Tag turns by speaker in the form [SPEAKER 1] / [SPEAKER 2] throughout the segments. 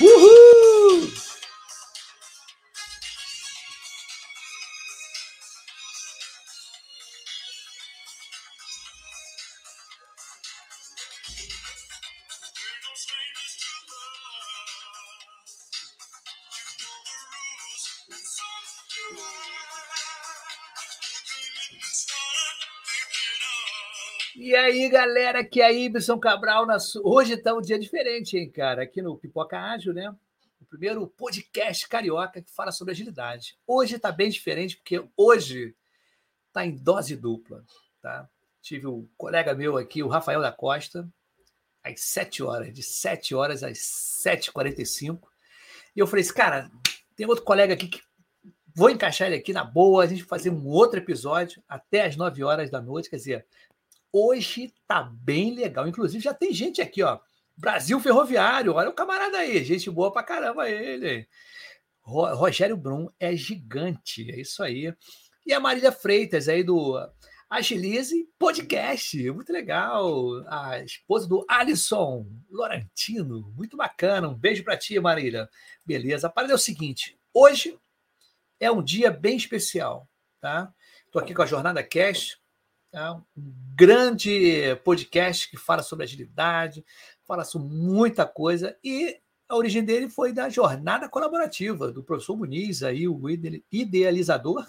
[SPEAKER 1] Uhul! Aí, galera, aqui é a Ibson Cabral. Na... Hoje está um dia diferente, hein, cara? Aqui no Pipoca Ágil, né? O primeiro podcast carioca que fala sobre agilidade. Hoje está bem diferente, porque hoje está em dose dupla, tá? Tive um colega meu aqui, o Rafael da Costa, às 7 horas, de 7 horas às 7h45. E eu falei assim, cara, tem outro colega aqui que vou encaixar ele aqui na boa, a gente fazer um outro episódio até às 9 horas da noite, quer dizer, Hoje tá bem legal. Inclusive, já tem gente aqui, ó. Brasil Ferroviário, olha o camarada aí, gente boa pra caramba ele. Rogério Brum é gigante, é isso aí. E a Marília Freitas aí do Agilize Podcast, muito legal. A esposa do Alisson Lorantino, muito bacana. Um beijo para ti, Marília. Beleza. A parada é o seguinte: hoje é um dia bem especial, tá? Estou aqui com a Jornada Cash, é um grande podcast que fala sobre agilidade, fala sobre muita coisa, e a origem dele foi da jornada colaborativa do professor Muniz, aí, o idealizador,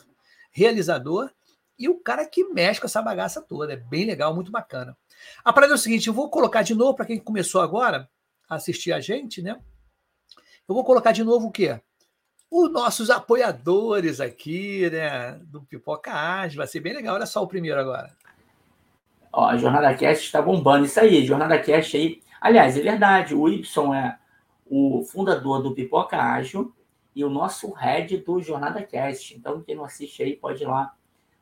[SPEAKER 1] realizador, e o cara que mexe com essa bagaça toda. É bem legal, muito bacana. A parada é o seguinte: eu vou colocar de novo, para quem começou agora a assistir a gente, né? Eu vou colocar de novo o quê? Os nossos apoiadores aqui, né, do Pipoca Ágil. Vai ser bem legal. Olha só o primeiro agora.
[SPEAKER 2] Ó, a Jornada Cast está bombando. Isso aí, Jornada Cast aí. Aliás, é verdade, o Y é o fundador do Pipoca Ágil e o nosso head do Jornada Cast. Então, quem não assiste aí pode ir lá,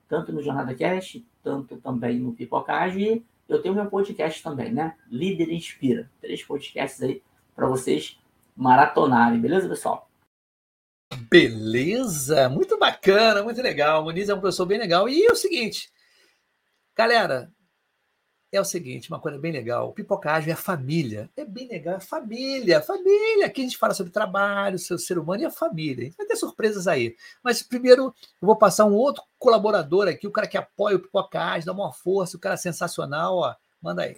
[SPEAKER 2] tanto no Jornada Cast, tanto também no Pipoca Ágil. E eu tenho meu podcast também, né? Líder Inspira. Três podcasts aí para vocês maratonarem, beleza, pessoal?
[SPEAKER 1] Beleza, muito bacana, muito legal. O Muniz é um professor bem legal. E é o seguinte, galera, é o seguinte, uma coisa bem legal. O pipocagem é família. É bem legal, é família, família. Aqui a gente fala sobre trabalho, seu ser humano e a família. A vai ter surpresas aí. Mas primeiro eu vou passar um outro colaborador aqui, o cara que apoia o pipocagem, dá uma força, o cara sensacional, ó. Manda aí.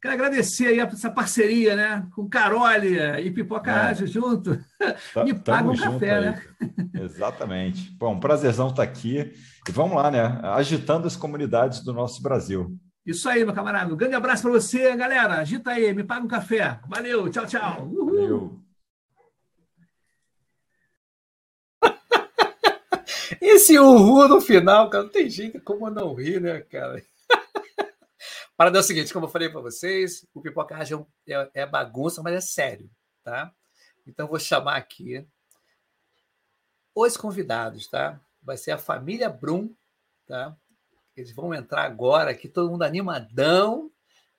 [SPEAKER 1] Quero agradecer aí essa parceria, né? Com Carole e Pipoca é. Ágil junto.
[SPEAKER 3] Tá, Me paga um café, aí. né? Exatamente. Bom, um prazerzão estar aqui. E vamos lá, né? Agitando as comunidades do nosso Brasil.
[SPEAKER 1] Isso aí, meu camarada. Um grande abraço para você, galera. Agita aí, me paga um café. Valeu, tchau, tchau. Uhul. Valeu. Esse uhul no final, cara, não tem jeito como não rir, né, cara? Para é o seguinte, como eu falei para vocês, o pipocagem é, é bagunça, mas é sério, tá? Então vou chamar aqui os convidados, tá? Vai ser a família Brum, tá? Eles vão entrar agora aqui, todo mundo animadão,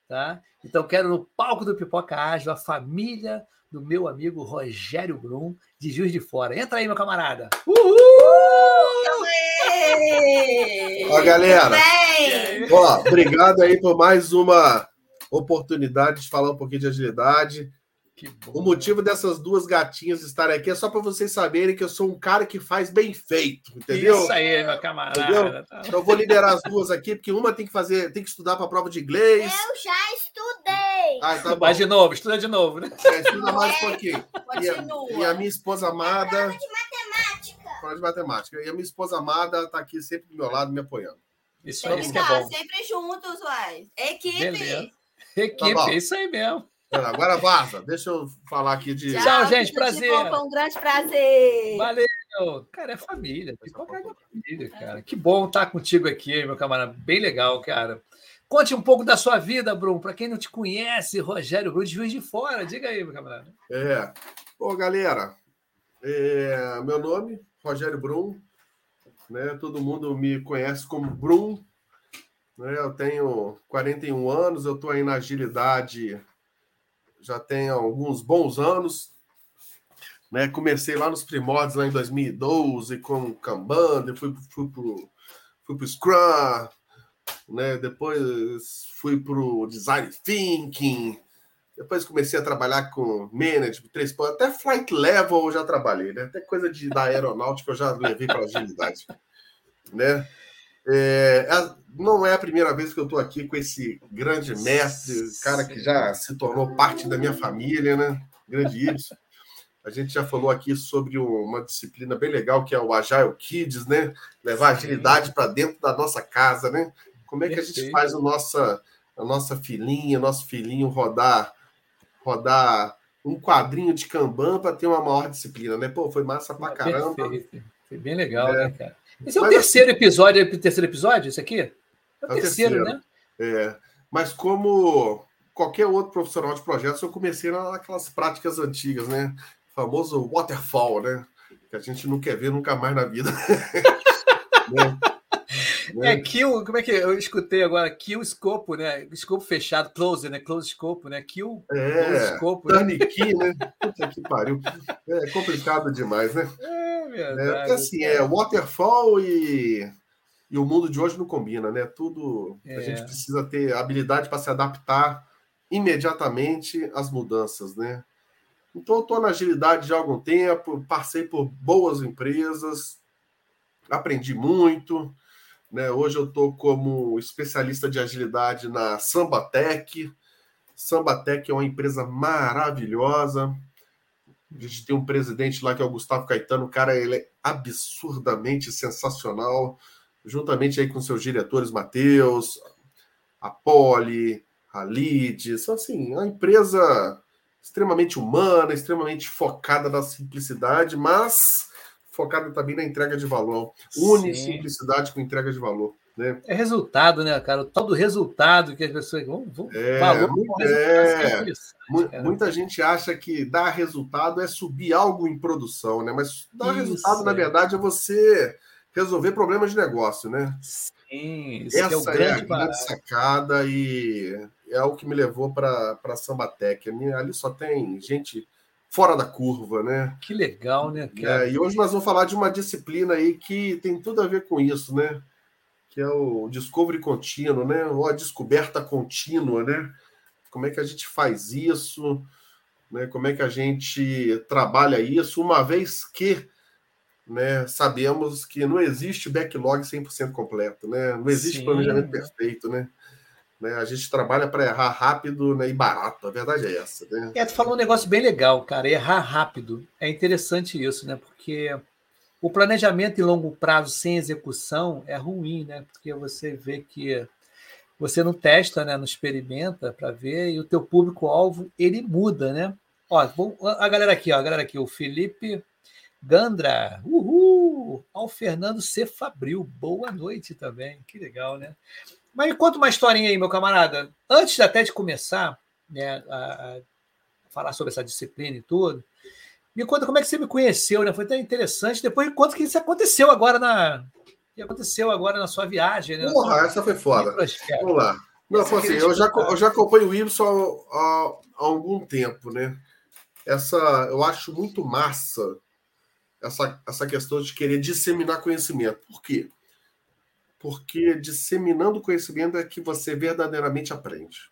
[SPEAKER 1] tá? Então, quero no palco do Pipoca Ágil a família do meu amigo Rogério Brum, de Juiz de Fora. Entra aí, meu camarada. Uhul!
[SPEAKER 4] Ó, galera. Ó, obrigado aí por mais uma oportunidade de falar um pouquinho de agilidade. O motivo dessas duas gatinhas estarem aqui é só para vocês saberem que eu sou um cara que faz bem feito, entendeu?
[SPEAKER 1] Isso aí, meu camarada. Entendeu?
[SPEAKER 4] Então eu vou liderar as duas aqui, porque uma tem que fazer, tem que estudar para a prova de inglês.
[SPEAKER 5] Eu já estudei.
[SPEAKER 1] Ah, tá Mas de novo, estuda de novo, né?
[SPEAKER 4] É, estuda mais um pouquinho. E a, e a, minha esposa amada. Prova
[SPEAKER 5] de
[SPEAKER 4] Prova de matemática. E a minha esposa amada está aqui sempre do meu lado, me apoiando.
[SPEAKER 1] Isso aí, isso que é bom.
[SPEAKER 5] Sempre juntos, uai. Equipe.
[SPEAKER 1] Beleza. Equipe, tá é isso aí mesmo.
[SPEAKER 4] Agora vaza. Deixa eu falar aqui de.
[SPEAKER 1] Tchau, Tchau gente. Prazer.
[SPEAKER 5] Foi um grande prazer.
[SPEAKER 1] Valeu. Cara, é família. É família, cara. Que bom estar contigo aqui, meu camarada. Bem legal, cara. Conte um pouco da sua vida, Bruno. Para quem não te conhece, Rogério Bruno, de Juiz de Fora. Diga aí, meu camarada.
[SPEAKER 4] É. Bom, galera, é... meu nome, Rogério Brum. Né? Todo mundo me conhece como Brum. Né? Eu tenho 41 anos, eu estou aí na agilidade já tem alguns bons anos. Né? Comecei lá nos primórdios, lá em 2012, com Kanban, depois fui para fui o Scrum, né? depois fui para o Design Thinking, depois comecei a trabalhar com Management, três até Flight Level eu já trabalhei, né? até coisa de, da aeronáutica eu já levei para agilidade. né? É, é, não é a primeira vez que eu estou aqui com esse grande mestre, cara que já se tornou parte da minha família, né? Grande Ibsen. A gente já falou aqui sobre uma disciplina bem legal que é o Agile Kids, né? Levar agilidade para dentro da nossa casa, né? Como é que a gente faz a nossa, a nossa filhinha, nosso filhinho rodar, rodar um quadrinho de Kanban para ter uma maior disciplina, né? Pô, foi massa pra caramba.
[SPEAKER 1] Perfeito. Foi bem legal, é. né, cara? Esse é o Mas, terceiro assim, episódio, é o terceiro episódio, esse aqui? É o, é o terceiro, terceiro, né?
[SPEAKER 4] É. Mas como qualquer outro profissional de projetos, eu comecei naquelas práticas antigas, né? O famoso waterfall, né? Que a gente não quer ver nunca mais na vida.
[SPEAKER 1] né? É kill, como é que eu escutei agora? Kill escopo, né? Escopo fechado, close, né? Close escopo, né? Kill,
[SPEAKER 4] é, close escopo. Né? Né? Puta que pariu. É complicado demais, né? É verdade. É, porque assim, é waterfall e, e o mundo de hoje não combina, né? Tudo é. a gente precisa ter habilidade para se adaptar imediatamente às mudanças, né? Então, eu estou na agilidade já há algum tempo, passei por boas empresas, aprendi muito, né? Hoje eu estou como especialista de agilidade na Sambatec. Sambatec é uma empresa maravilhosa. A gente tem um presidente lá que é o Gustavo Caetano. O cara ele é absurdamente sensacional, juntamente aí com seus diretores Matheus, a Poli, a Lid. São assim, uma empresa extremamente humana, extremamente focada na simplicidade, mas focada também na entrega de valor. Une Sim. simplicidade com entrega de valor. Né?
[SPEAKER 1] É resultado, né, cara? O tal do resultado que as pessoas vão. vão
[SPEAKER 4] é, valor, é, é muita gente acha que dar resultado é subir algo em produção, né? Mas dar isso, resultado, é. na verdade, é você resolver problemas de negócio, né?
[SPEAKER 1] Sim,
[SPEAKER 4] Essa é, o grande, é a grande sacada e é o que me levou para a Sambatec. Ali só tem gente fora da curva, né?
[SPEAKER 1] Que legal, né? É,
[SPEAKER 4] e hoje nós vamos falar de uma disciplina aí que tem tudo a ver com isso, né? Que é o Discovery contínuo, né? Ou a descoberta contínua, né? Como é que a gente faz isso? Né? Como é que a gente trabalha isso? Uma vez que né, sabemos que não existe backlog 100% completo, né? Não existe Sim. planejamento perfeito, né? Né? A gente trabalha para errar rápido né, e barato, a verdade é essa. Né?
[SPEAKER 1] É, tu falou um negócio bem legal, cara. Errar rápido. É interessante isso, né? Porque o planejamento em longo prazo sem execução é ruim, né? Porque você vê que você não testa, né? não experimenta para ver, e o teu público-alvo ele muda, né? Ó, a galera aqui, ó, a galera aqui, o Felipe Gandra, uhul! Ao Fernando C. Fabril, boa noite também, que legal, né? Mas me conta uma historinha aí, meu camarada. Antes até de começar né, a, a falar sobre essa disciplina e tudo, Me conta como é que você me conheceu, né? Foi tão interessante. Depois conta que isso aconteceu agora na. que aconteceu agora na sua viagem, né?
[SPEAKER 4] Porra,
[SPEAKER 1] Sua-
[SPEAKER 4] essa foi foda. Vamos lá. Não,
[SPEAKER 1] Essa
[SPEAKER 4] foi assim, eu já,
[SPEAKER 1] escutar.
[SPEAKER 4] eu já acompanho o Ibson há, há- há algum tempo, né? Essa, eu acho muito massa essa, essa questão de querer disseminar conhecimento. Por quê? Porque disseminando conhecimento é que você verdadeiramente aprende.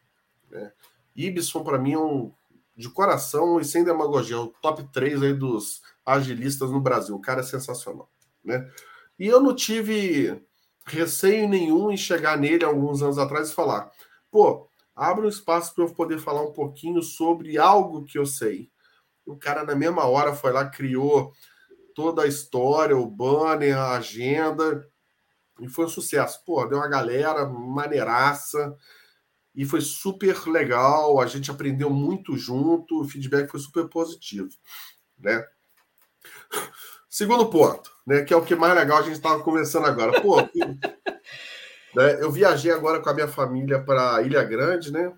[SPEAKER 4] Né? Ibson, para mim, é um, de coração e sem demagogia, é o top 3 aí dos agilistas no Brasil. O cara é sensacional. Né? E eu não tive receio nenhum em chegar nele alguns anos atrás e falar: pô, abre um espaço para eu poder falar um pouquinho sobre algo que eu sei. O cara, na mesma hora, foi lá, criou toda a história, o banner, a agenda, e foi um sucesso. Pô, deu uma galera maneiraça, e foi super legal. A gente aprendeu muito junto, o feedback foi super positivo, né? Segundo ponto, né, que é o que mais legal a gente estava conversando agora. Pô, que- né, eu viajei agora com a minha família para Ilha Grande, né?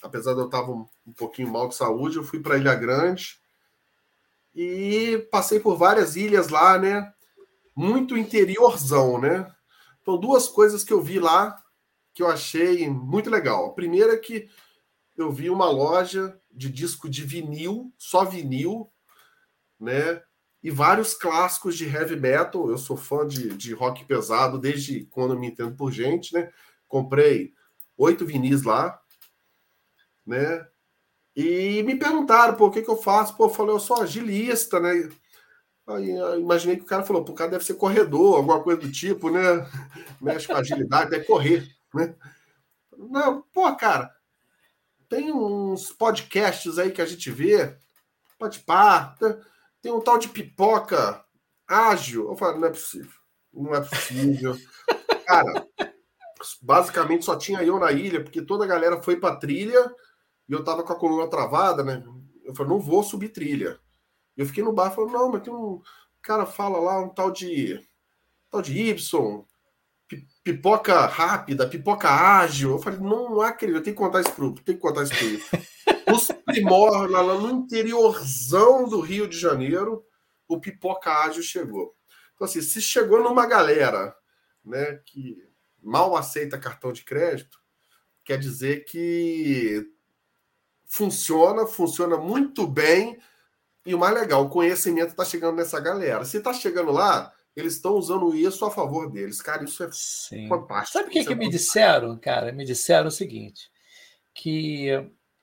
[SPEAKER 4] Apesar de eu estar um, um pouquinho mal de saúde, eu fui para Ilha Grande e passei por várias ilhas lá, né? Muito interiorzão, né? Então, duas coisas que eu vi lá que eu achei muito legal. A primeira é que eu vi uma loja de disco de vinil, só vinil, né? E vários clássicos de heavy metal. Eu sou fã de, de rock pesado desde quando me entendo por gente, né? Comprei oito vinis lá, né? E me perguntaram, pô, o que, que eu faço? Pô, eu falei, eu sou agilista, né? Aí imaginei que o cara falou, o cara deve ser corredor, alguma coisa do tipo, né? Mexe com agilidade, deve correr, né? Não, pô, cara, tem uns podcasts aí que a gente vê, pode pá, tem um tal de pipoca ágil. Eu falo, não é possível, não é possível. Cara, basicamente só tinha eu na ilha, porque toda a galera foi pra trilha e eu tava com a coluna travada, né? Eu falei, não vou subir trilha. Eu fiquei no bar, falei, não, mas tem um cara fala lá, um tal de tal de Y, pi- pipoca rápida, pipoca ágil. Eu falei, não, acredito, eu tenho que contar isso pro, tenho que contar isso pro. Os primórdios, lá, lá no interiorzão do Rio de Janeiro, o pipoca ágil chegou. Então, assim, se chegou numa galera né, que mal aceita cartão de crédito, quer dizer que funciona, funciona muito bem. E o mais legal, o conhecimento está chegando nessa galera. Se está chegando lá, eles estão usando isso a favor deles. Cara, isso é
[SPEAKER 1] Sim.
[SPEAKER 4] fantástico.
[SPEAKER 1] Sabe o que,
[SPEAKER 4] Isso
[SPEAKER 1] que
[SPEAKER 4] é
[SPEAKER 1] me disseram, cara? Me disseram o seguinte: que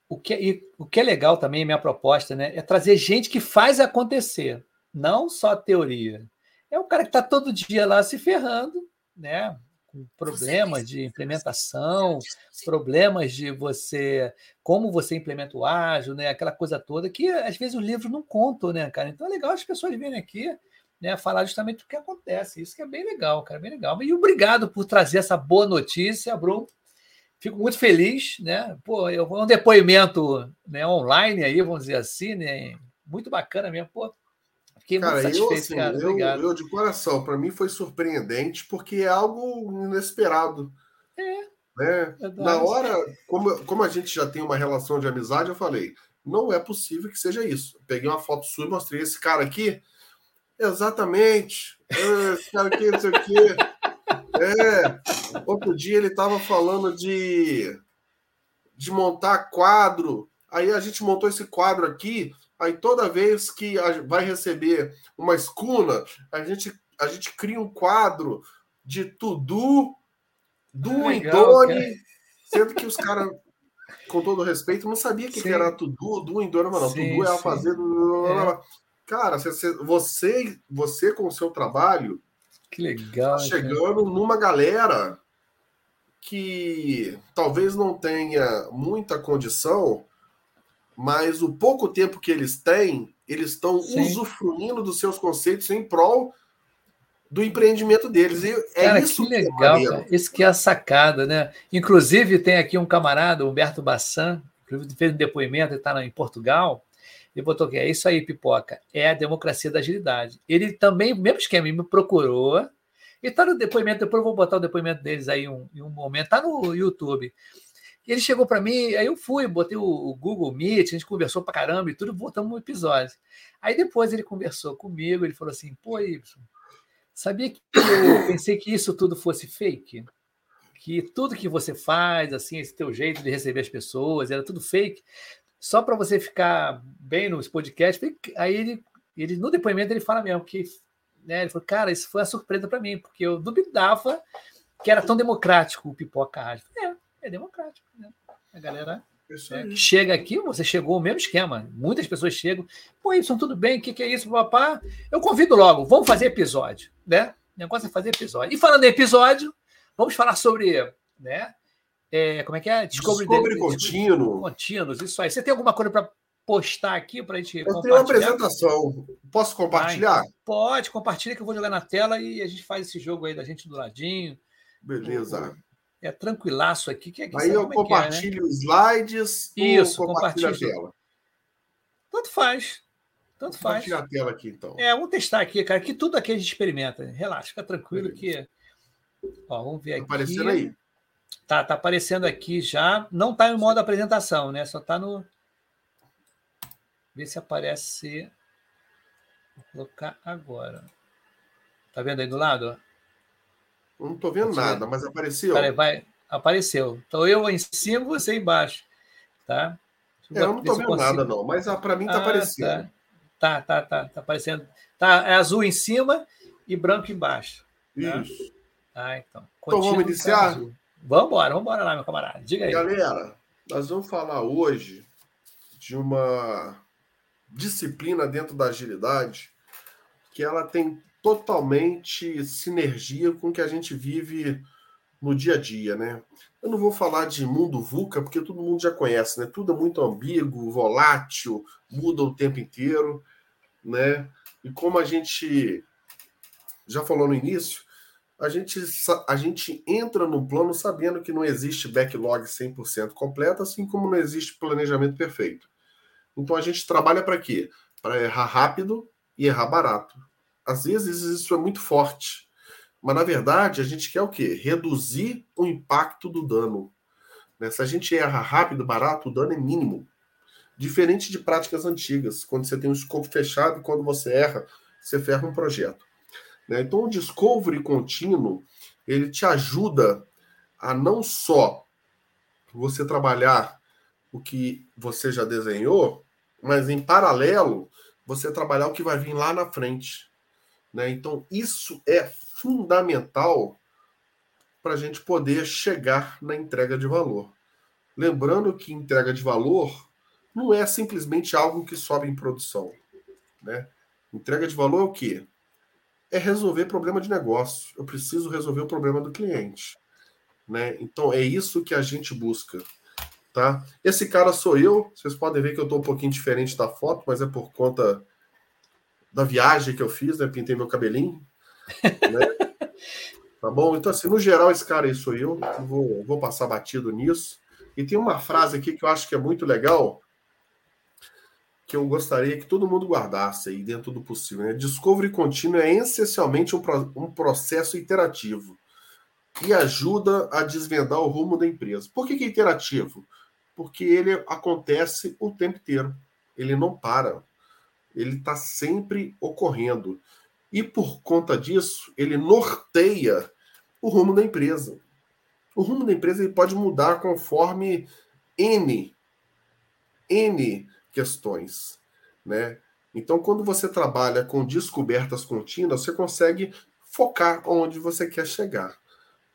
[SPEAKER 1] o que, e o que é legal também, minha proposta, né, é trazer gente que faz acontecer, não só teoria. É o cara que está todo dia lá se ferrando, né? Com problemas de implementação, problemas de você, como você implementa o ágil, né? Aquela coisa toda que às vezes os livros não contam, né, cara? Então é legal as pessoas virem aqui né, falar justamente o que acontece. Isso que é bem legal, cara, bem legal. E obrigado por trazer essa boa notícia, Bruno. Fico muito feliz, né? Pô, eu um depoimento né, online aí, vamos dizer assim, né? Muito bacana mesmo, pô. Fiquei
[SPEAKER 4] Cara,
[SPEAKER 1] muito
[SPEAKER 4] eu,
[SPEAKER 1] satisfeito,
[SPEAKER 4] assim,
[SPEAKER 1] cara.
[SPEAKER 4] eu,
[SPEAKER 1] Obrigado.
[SPEAKER 4] eu de coração, para mim foi surpreendente, porque é algo inesperado.
[SPEAKER 1] É,
[SPEAKER 4] Né?
[SPEAKER 1] verdade.
[SPEAKER 4] Na hora, como, como a gente já tem uma relação de amizade, eu falei, não é possível que seja isso. Eu peguei uma foto sua e mostrei esse cara aqui. Exatamente. É, Esse cara aqui, não sei o quê. É. Outro dia ele estava falando de, de montar quadro. Aí a gente montou esse quadro aqui. Aí toda vez que vai receber uma escuna, a gente, a gente cria um quadro de tudo do
[SPEAKER 1] Legal,
[SPEAKER 4] Indone, sendo que os caras, com todo respeito, não sabia que, que era tudo do Indone, mas não.
[SPEAKER 1] Sim,
[SPEAKER 4] tudo é a fazer. Cara, você, você, com o seu trabalho
[SPEAKER 1] Que legal.
[SPEAKER 4] tá
[SPEAKER 1] né, cara?
[SPEAKER 4] chegando numa galera que talvez não tenha muita condição, mas o pouco tempo que eles têm, eles estão
[SPEAKER 1] Sim.
[SPEAKER 4] usufruindo dos seus conceitos em prol do empreendimento deles. E é
[SPEAKER 1] Cara,
[SPEAKER 4] isso
[SPEAKER 1] que legal, cara. Isso que é a sacada, né? Inclusive, tem aqui um camarada, Humberto Bassan, que fez um depoimento, ele está em Portugal, e botou aqui, é isso aí, pipoca, é a democracia da agilidade. Ele também, mesmo esquema, me procurou, e está no depoimento, depois eu vou botar o depoimento deles aí um- em um momento, está no YouTube. Ele chegou para mim, aí eu fui, botei o, o, Google Meet, a gente conversou para caramba e tudo, voltamos um episódio. Aí depois ele conversou comigo, ele falou assim: pô, Y, sabia que eu pensei que isso tudo fosse fake? Que tudo que você faz, assim, esse teu jeito de receber as pessoas, era tudo fake, só para você ficar bem nos podcasts. Aí ele, ele, no depoimento, ele fala mesmo que, né, ele falou, cara, isso foi uma surpresa para mim, porque eu duvidava que era tão democrático o Pipoca Rádio. É, é democrático. Né? A galera é, chega aqui, você chegou o mesmo esquema. Muitas pessoas chegam, pô, Y, tudo bem, o que, que é isso, papá? Eu convido logo, vamos fazer episódio, né? O negócio é fazer episódio. E falando em episódio, vamos falar sobre, né? É, como é que é?
[SPEAKER 4] Descobre, Descobre contínuo.
[SPEAKER 1] Contínuos, isso aí. Você tem alguma coisa para postar aqui para a gente
[SPEAKER 4] Eu tenho uma apresentação. Posso compartilhar?
[SPEAKER 1] Ah, então pode, compartilha que eu vou jogar na tela e a gente faz esse jogo aí da gente do ladinho.
[SPEAKER 4] Beleza.
[SPEAKER 1] É tranquilaço aqui. Que
[SPEAKER 4] é que Aí eu compartilho é, né? slides
[SPEAKER 1] Isso, compartilha a tela. Tanto faz. Tanto faz.
[SPEAKER 4] Compartilha a tela aqui, então.
[SPEAKER 1] É, vamos testar aqui, cara, que tudo aqui a gente experimenta. Relaxa, fica tranquilo que... Ó, vamos ver tá aqui.
[SPEAKER 4] aparecendo aí.
[SPEAKER 1] Tá, tá aparecendo aqui já. Não tá em modo apresentação, né? Só tá no... Vê se aparece... Vou colocar agora. Tá vendo aí do lado?
[SPEAKER 4] Não estou vendo nada, mas apareceu.
[SPEAKER 1] Peraí, vai, apareceu. Então eu em cima, você embaixo. Tá?
[SPEAKER 4] É, eu não estou vendo nada, não, mas ah, para mim está ah, aparecendo.
[SPEAKER 1] Tá. tá, tá, tá, tá aparecendo. Tá, é azul em cima e branco embaixo.
[SPEAKER 4] Tá? Isso.
[SPEAKER 1] Ah, então.
[SPEAKER 4] então vamos iniciar?
[SPEAKER 1] Vamos embora, vamos embora lá, meu camarada. Diga aí.
[SPEAKER 4] Galera, nós vamos falar hoje de uma disciplina dentro da agilidade que ela tem totalmente sinergia com o que a gente vive no dia a dia, né? Eu não vou falar de mundo VUCA, porque todo mundo já conhece, né? Tudo é muito ambíguo, volátil, muda o tempo inteiro, né? E como a gente já falou no início, a gente, a gente entra no plano sabendo que não existe backlog 100% completo, assim como não existe planejamento perfeito. Então a gente trabalha para quê? Para errar rápido e errar barato às vezes isso é muito forte. Mas, na verdade, a gente quer o quê? Reduzir o impacto do dano. Né? Se a gente erra rápido, barato, o dano é mínimo. Diferente de práticas antigas, quando você tem um escopo fechado quando você erra, você ferra um projeto. Né? Então, o discovery contínuo, ele te ajuda a não só você trabalhar o que você já desenhou, mas em paralelo, você trabalhar o que vai vir lá na frente. Né? Então, isso é fundamental para a gente poder chegar na entrega de valor. Lembrando que entrega de valor não é simplesmente algo que sobe em produção. Né? Entrega de valor é o quê? É resolver problema de negócio. Eu preciso resolver o problema do cliente. Né? Então é isso que a gente busca. Tá? Esse cara sou eu. Vocês podem ver que eu estou um pouquinho diferente da foto, mas é por conta da viagem que eu fiz, né? Pintei meu cabelinho. Né? tá bom? Então, assim, no geral, esse cara aí sou eu. Vou, vou passar batido nisso. E tem uma frase aqui que eu acho que é muito legal, que eu gostaria que todo mundo guardasse aí dentro do possível. Né? Discovery contínuo é essencialmente um, um processo interativo e ajuda a desvendar o rumo da empresa. Por que, que é interativo? Porque ele acontece o tempo inteiro. Ele não para ele está sempre ocorrendo. E por conta disso, ele norteia o rumo da empresa. O rumo da empresa ele pode mudar conforme N, N questões. Né? Então, quando você trabalha com descobertas contínuas, você consegue focar onde você quer chegar.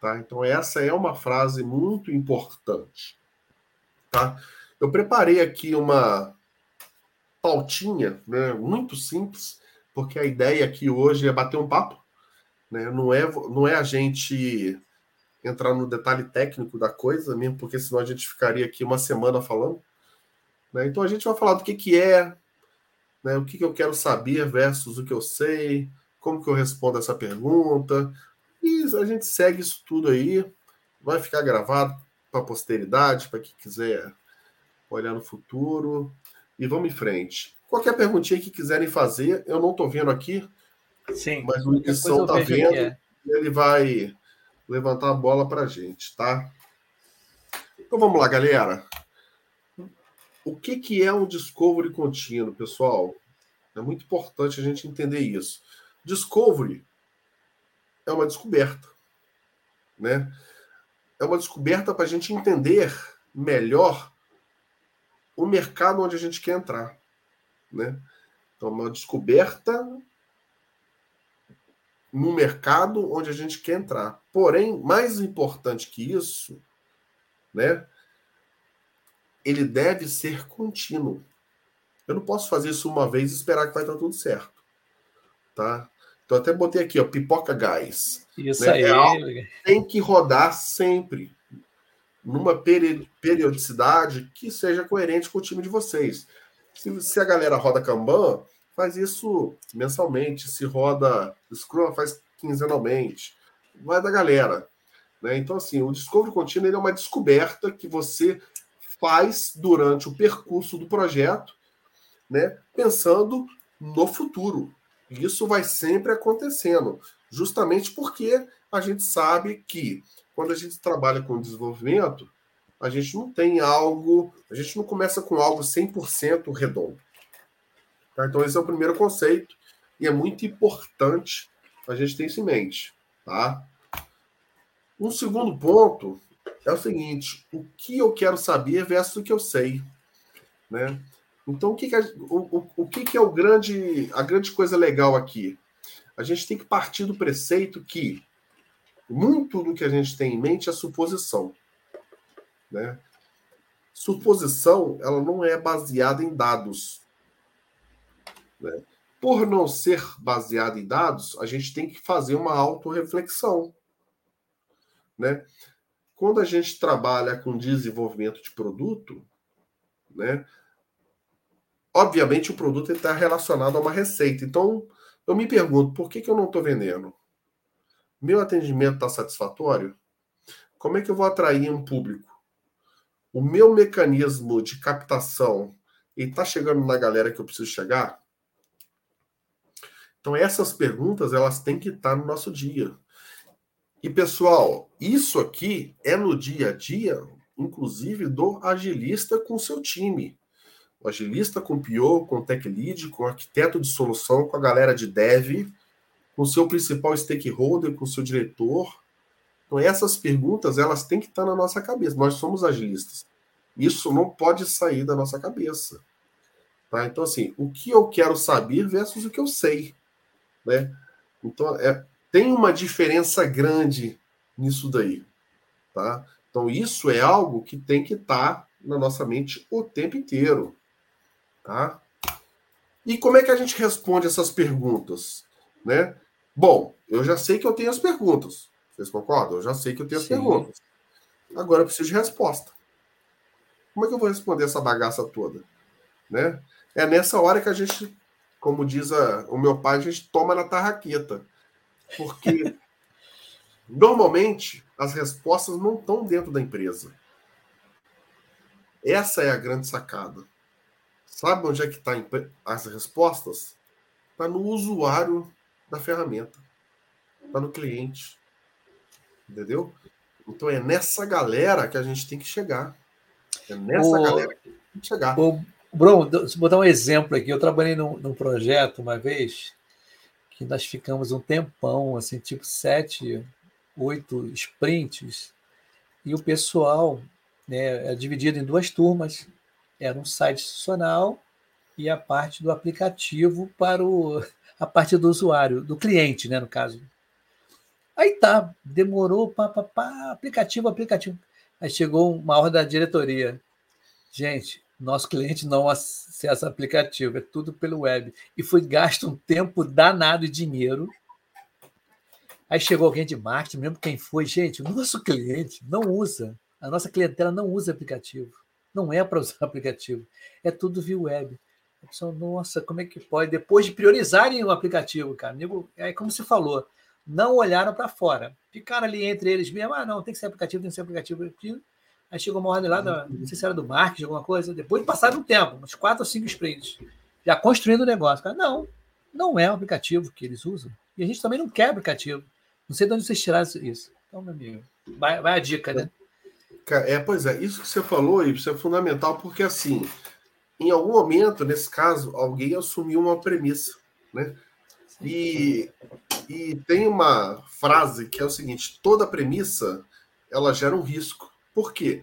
[SPEAKER 4] Tá? Então, essa é uma frase muito importante. Tá? Eu preparei aqui uma, pautinha, né, muito simples, porque a ideia aqui hoje é bater um papo, né, não, é, não é a gente entrar no detalhe técnico da coisa, mesmo porque senão a gente ficaria aqui uma semana falando. Né, então a gente vai falar do que, que é, né, o que, que eu quero saber versus o que eu sei, como que eu respondo essa pergunta, e a gente segue isso tudo aí, vai ficar gravado para a posteridade, para quem quiser olhar no futuro e vamos em frente. Qualquer perguntinha que quiserem fazer, eu não estou vendo aqui,
[SPEAKER 1] Sim,
[SPEAKER 4] mas o edição está vendo, é. ele vai levantar a bola para a gente, tá? Então vamos lá, galera. O que, que é um discovery contínuo, pessoal? É muito importante a gente entender isso. Discovery é uma descoberta, né? É uma descoberta para a gente entender melhor o mercado onde a gente quer entrar, né? Então, uma descoberta no mercado onde a gente quer entrar. Porém, mais importante que isso, né? Ele deve ser contínuo. Eu não posso fazer isso uma vez e esperar que vai estar tudo certo, tá? Então até botei aqui, ó, pipoca gás.
[SPEAKER 1] Isso
[SPEAKER 4] né?
[SPEAKER 1] aí.
[SPEAKER 4] É algo que tem que rodar sempre numa peri- periodicidade que seja coerente com o time de vocês. Se, se a galera roda Kanban, faz isso mensalmente. Se roda Scrum, faz quinzenalmente. Vai da galera. Né? Então, assim, o Discovery Contínuo é uma descoberta que você faz durante o percurso do projeto, né? pensando no futuro. E Isso vai sempre acontecendo, justamente porque a gente sabe que quando a gente trabalha com desenvolvimento, a gente não tem algo, a gente não começa com algo 100% redondo. Tá? Então, esse é o primeiro conceito, e é muito importante a gente ter isso em mente. Tá? Um segundo ponto é o seguinte: o que eu quero saber versus o que eu sei. Né? Então, o que, que, o, o, o que, que é o grande, a grande coisa legal aqui? A gente tem que partir do preceito que muito do que a gente tem em mente é suposição. Né? Suposição, ela não é baseada em dados. Né? Por não ser baseada em dados, a gente tem que fazer uma autorreflexão. Né? Quando a gente trabalha com desenvolvimento de produto, né? obviamente o produto está relacionado a uma receita. Então, eu me pergunto, por que, que eu não estou vendendo? Meu atendimento está satisfatório? Como é que eu vou atrair um público? O meu mecanismo de captação está chegando na galera que eu preciso chegar? Então, essas perguntas, elas têm que estar no nosso dia. E, pessoal, isso aqui é no dia a dia, inclusive, do agilista com seu time o agilista com o PO, com o tech lead, com o arquiteto de solução, com a galera de dev, com o seu principal stakeholder, com o seu diretor. Então essas perguntas, elas têm que estar na nossa cabeça. Nós somos agilistas. Isso não pode sair da nossa cabeça. Tá? Então assim, o que eu quero saber versus o que eu sei, né? Então é, tem uma diferença grande nisso daí, tá? Então isso é algo que tem que estar na nossa mente o tempo inteiro. Tá? E como é que a gente responde essas perguntas? Né? Bom, eu já sei que eu tenho as perguntas. Vocês concordam? Eu já sei que eu tenho as
[SPEAKER 1] Sim.
[SPEAKER 4] perguntas. Agora eu preciso de resposta. Como é que eu vou responder essa bagaça toda? Né? É nessa hora que a gente, como diz a- o meu pai, a gente toma na tarraqueta. Porque normalmente as respostas não estão dentro da empresa. Essa é a grande sacada. Sabe onde é que estão as respostas? Está no usuário da ferramenta. Está no cliente. Entendeu? Então é nessa galera que a gente tem que chegar. É nessa
[SPEAKER 1] O-
[SPEAKER 4] galera que a gente tem que chegar.
[SPEAKER 1] Ô, Bruno, eu botar um exemplo aqui. Eu trabalhei num, num projeto uma vez que nós ficamos um tempão, assim, tipo sete, oito sprints, e o pessoal né, é dividido em duas turmas. Era um site institucional e a parte do aplicativo para o, a parte do usuário, do cliente, né, no caso. Aí tá, demorou, pá, pá, pá, aplicativo, aplicativo. Aí chegou uma ordem da diretoria. Gente, nosso cliente não acessa aplicativo, é tudo pelo web. E foi gasto um tempo danado e dinheiro. Aí chegou alguém de marketing, mesmo quem foi, gente, o nosso cliente não usa, a nossa clientela não usa aplicativo. Não é para usar aplicativo, é tudo via web. Nossa, como é que pode? Depois de priorizarem o aplicativo, cara, nego- é como você falou, não olharam para fora. Ficaram ali entre eles mesmo, ah, não, tem que ser aplicativo, tem que ser aplicativo. Aí chegou uma ordem lá, não sei se era do marketing, alguma coisa, depois de passar um tempo, uns quatro ou cinco sprints, já construindo o negócio. Cara, não, não é o aplicativo que eles usam. E a gente também não quer aplicativo. Não sei de onde vocês tiraram isso. Então, meu amigo, vai, vai a dica, né?
[SPEAKER 4] É, pois é, isso que você falou, isso é fundamental, porque assim, em algum momento, nesse caso, alguém assumiu uma premissa, né? E, e tem uma frase que é o seguinte: toda premissa ela gera um risco. Por quê?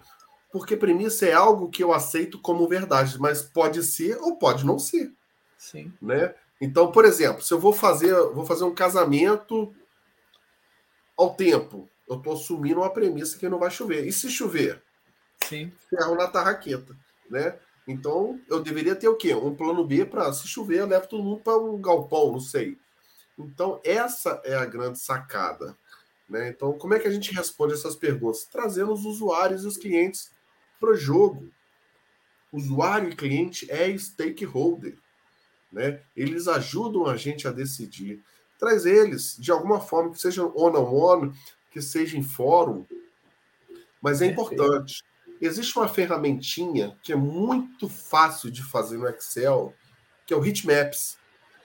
[SPEAKER 4] Porque premissa é algo que eu aceito como verdade, mas pode ser ou pode não ser.
[SPEAKER 1] Sim.
[SPEAKER 4] Né? Então, por exemplo, se eu vou fazer, vou fazer um casamento ao tempo, eu estou assumindo uma premissa que não vai chover. E se chover?
[SPEAKER 1] Sim.
[SPEAKER 4] Ferro na tarraqueta, né? Então, eu deveria ter o quê? Um plano B para, se chover, eu levo todo mundo para um galpão, não sei. Então, essa é a grande sacada. Né? Então, como é que a gente responde essas perguntas? Trazendo os usuários e os clientes para o jogo. Usuário e cliente é stakeholder. Né? Eles ajudam a gente a decidir. Traz eles, de alguma forma, que seja one-on-one, -on -one, que seja em fórum. Mas é importante. Existe uma ferramentinha que é muito fácil de fazer no Excel, que é o Heatmaps.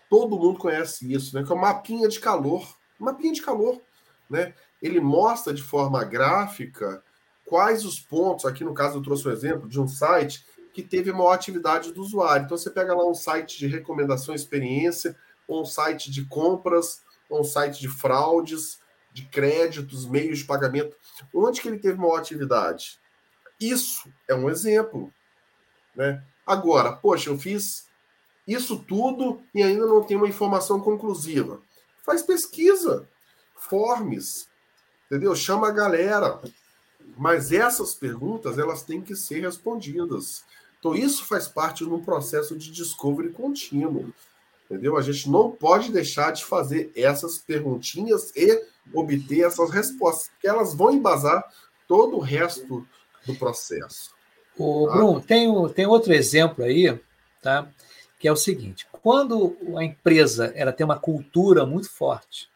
[SPEAKER 4] Todo mundo conhece isso, né? Que é o mapinha de calor. Mapinha de calor, né? Ele mostra de forma gráfica quais os pontos. Aqui no caso eu trouxe um exemplo de um site que teve maior atividade do usuário. Então você pega lá um site de recomendação experiência, ou um site de compras, ou um site de fraudes, de créditos, meios de pagamento. Onde que ele teve maior atividade? Isso é um exemplo. Né? Agora, poxa, eu fiz isso tudo e ainda não tenho uma informação conclusiva. Faz pesquisa, formes, entendeu? Chama a galera. Mas essas perguntas, elas têm que ser respondidas. Então, isso faz parte de um processo de discovery contínuo. Entendeu? A gente não pode deixar de fazer essas perguntinhas e obter essas respostas, porque elas vão embasar todo o resto do processo.
[SPEAKER 1] O tá? Bruno, tem, tem outro exemplo aí, tá? Que é o seguinte: quando a empresa ela tem uma cultura muito forte,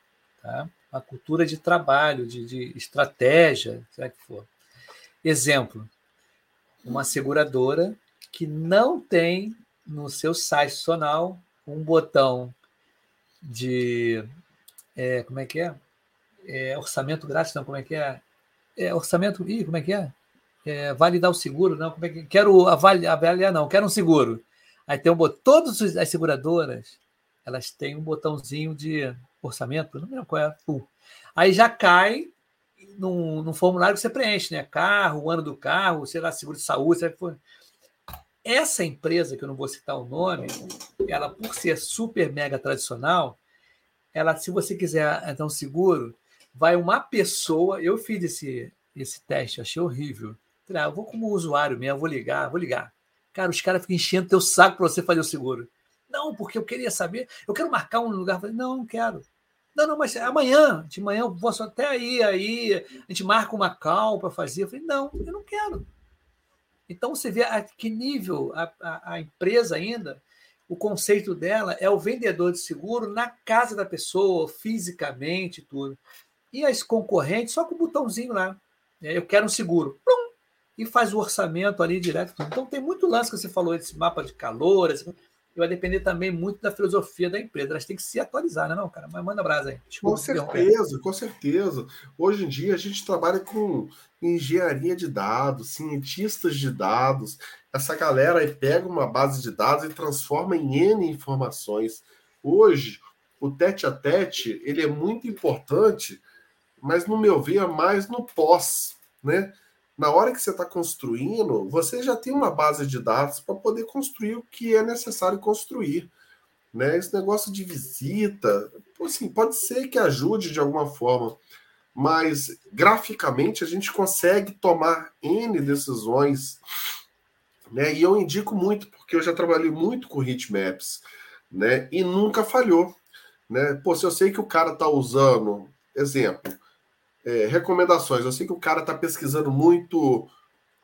[SPEAKER 1] tá? Uma cultura de trabalho, de, de estratégia, será que for. Exemplo: uma seguradora que não tem no seu site institucional um botão de é, como é que é? é? orçamento grátis, não, como é que é? é orçamento, ih, como é que é? É, validar o seguro, não, como é que quero avaliar, avaliar não, quero um seguro. Aí tem um botão, todas as seguradoras, elas têm um botãozinho de orçamento, não lembro qual é, pum. Aí já cai num, num, formulário que você preenche, né? Carro, ano do carro, sei lá, seguro de saúde, sei for. Essa empresa, que eu não vou citar o nome, ela, por ser super mega tradicional, ela, se você quiser então seguro, vai uma pessoa. Eu fiz esse, esse teste, achei horrível. Falei, ah, eu vou como usuário mesmo, vou ligar, vou ligar. Cara, os caras ficam enchendo teu saco para você fazer o seguro. Não, porque eu queria saber, eu quero marcar um lugar. Falei, não, não quero. Não, não, mas amanhã, de manhã eu posso até aí, aí a gente marca uma cal para fazer. Eu falei, não, eu não quero. Então você vê a que nível a, a, a, empresa ainda, o conceito dela é o vendedor de seguro na casa da pessoa, fisicamente, tudo. E as concorrentes só com o botãozinho lá. Eu quero um seguro. Plum, e faz o orçamento ali direto. Então tem muito lance que você falou desse mapa de calor, assim, vai depender também muito da filosofia da empresa. Elas têm que se atualizar, né, não, cara? Mas manda brasa aí.
[SPEAKER 4] Desculpa, com certeza, com certeza. Hoje em dia a gente trabalha com engenharia de dados, cientistas de dados. Essa galera aí pega uma base de dados e transforma em N informações. Hoje, o tete a tete, ele é muito importante, mas no meu ver é mais no pós, né? Na hora que você está construindo, você já tem uma base de dados para poder construir o que é necessário construir. Né? Esse negócio de visita, assim, pode ser que ajude de alguma forma, mas graficamente a gente consegue tomar N decisões. Né? E eu indico muito, porque eu já trabalhei muito com heatmaps, né? E nunca falhou. Né? Pô, se eu sei que o cara está usando, exemplo, é, recomendações. Eu sei que o cara está pesquisando muito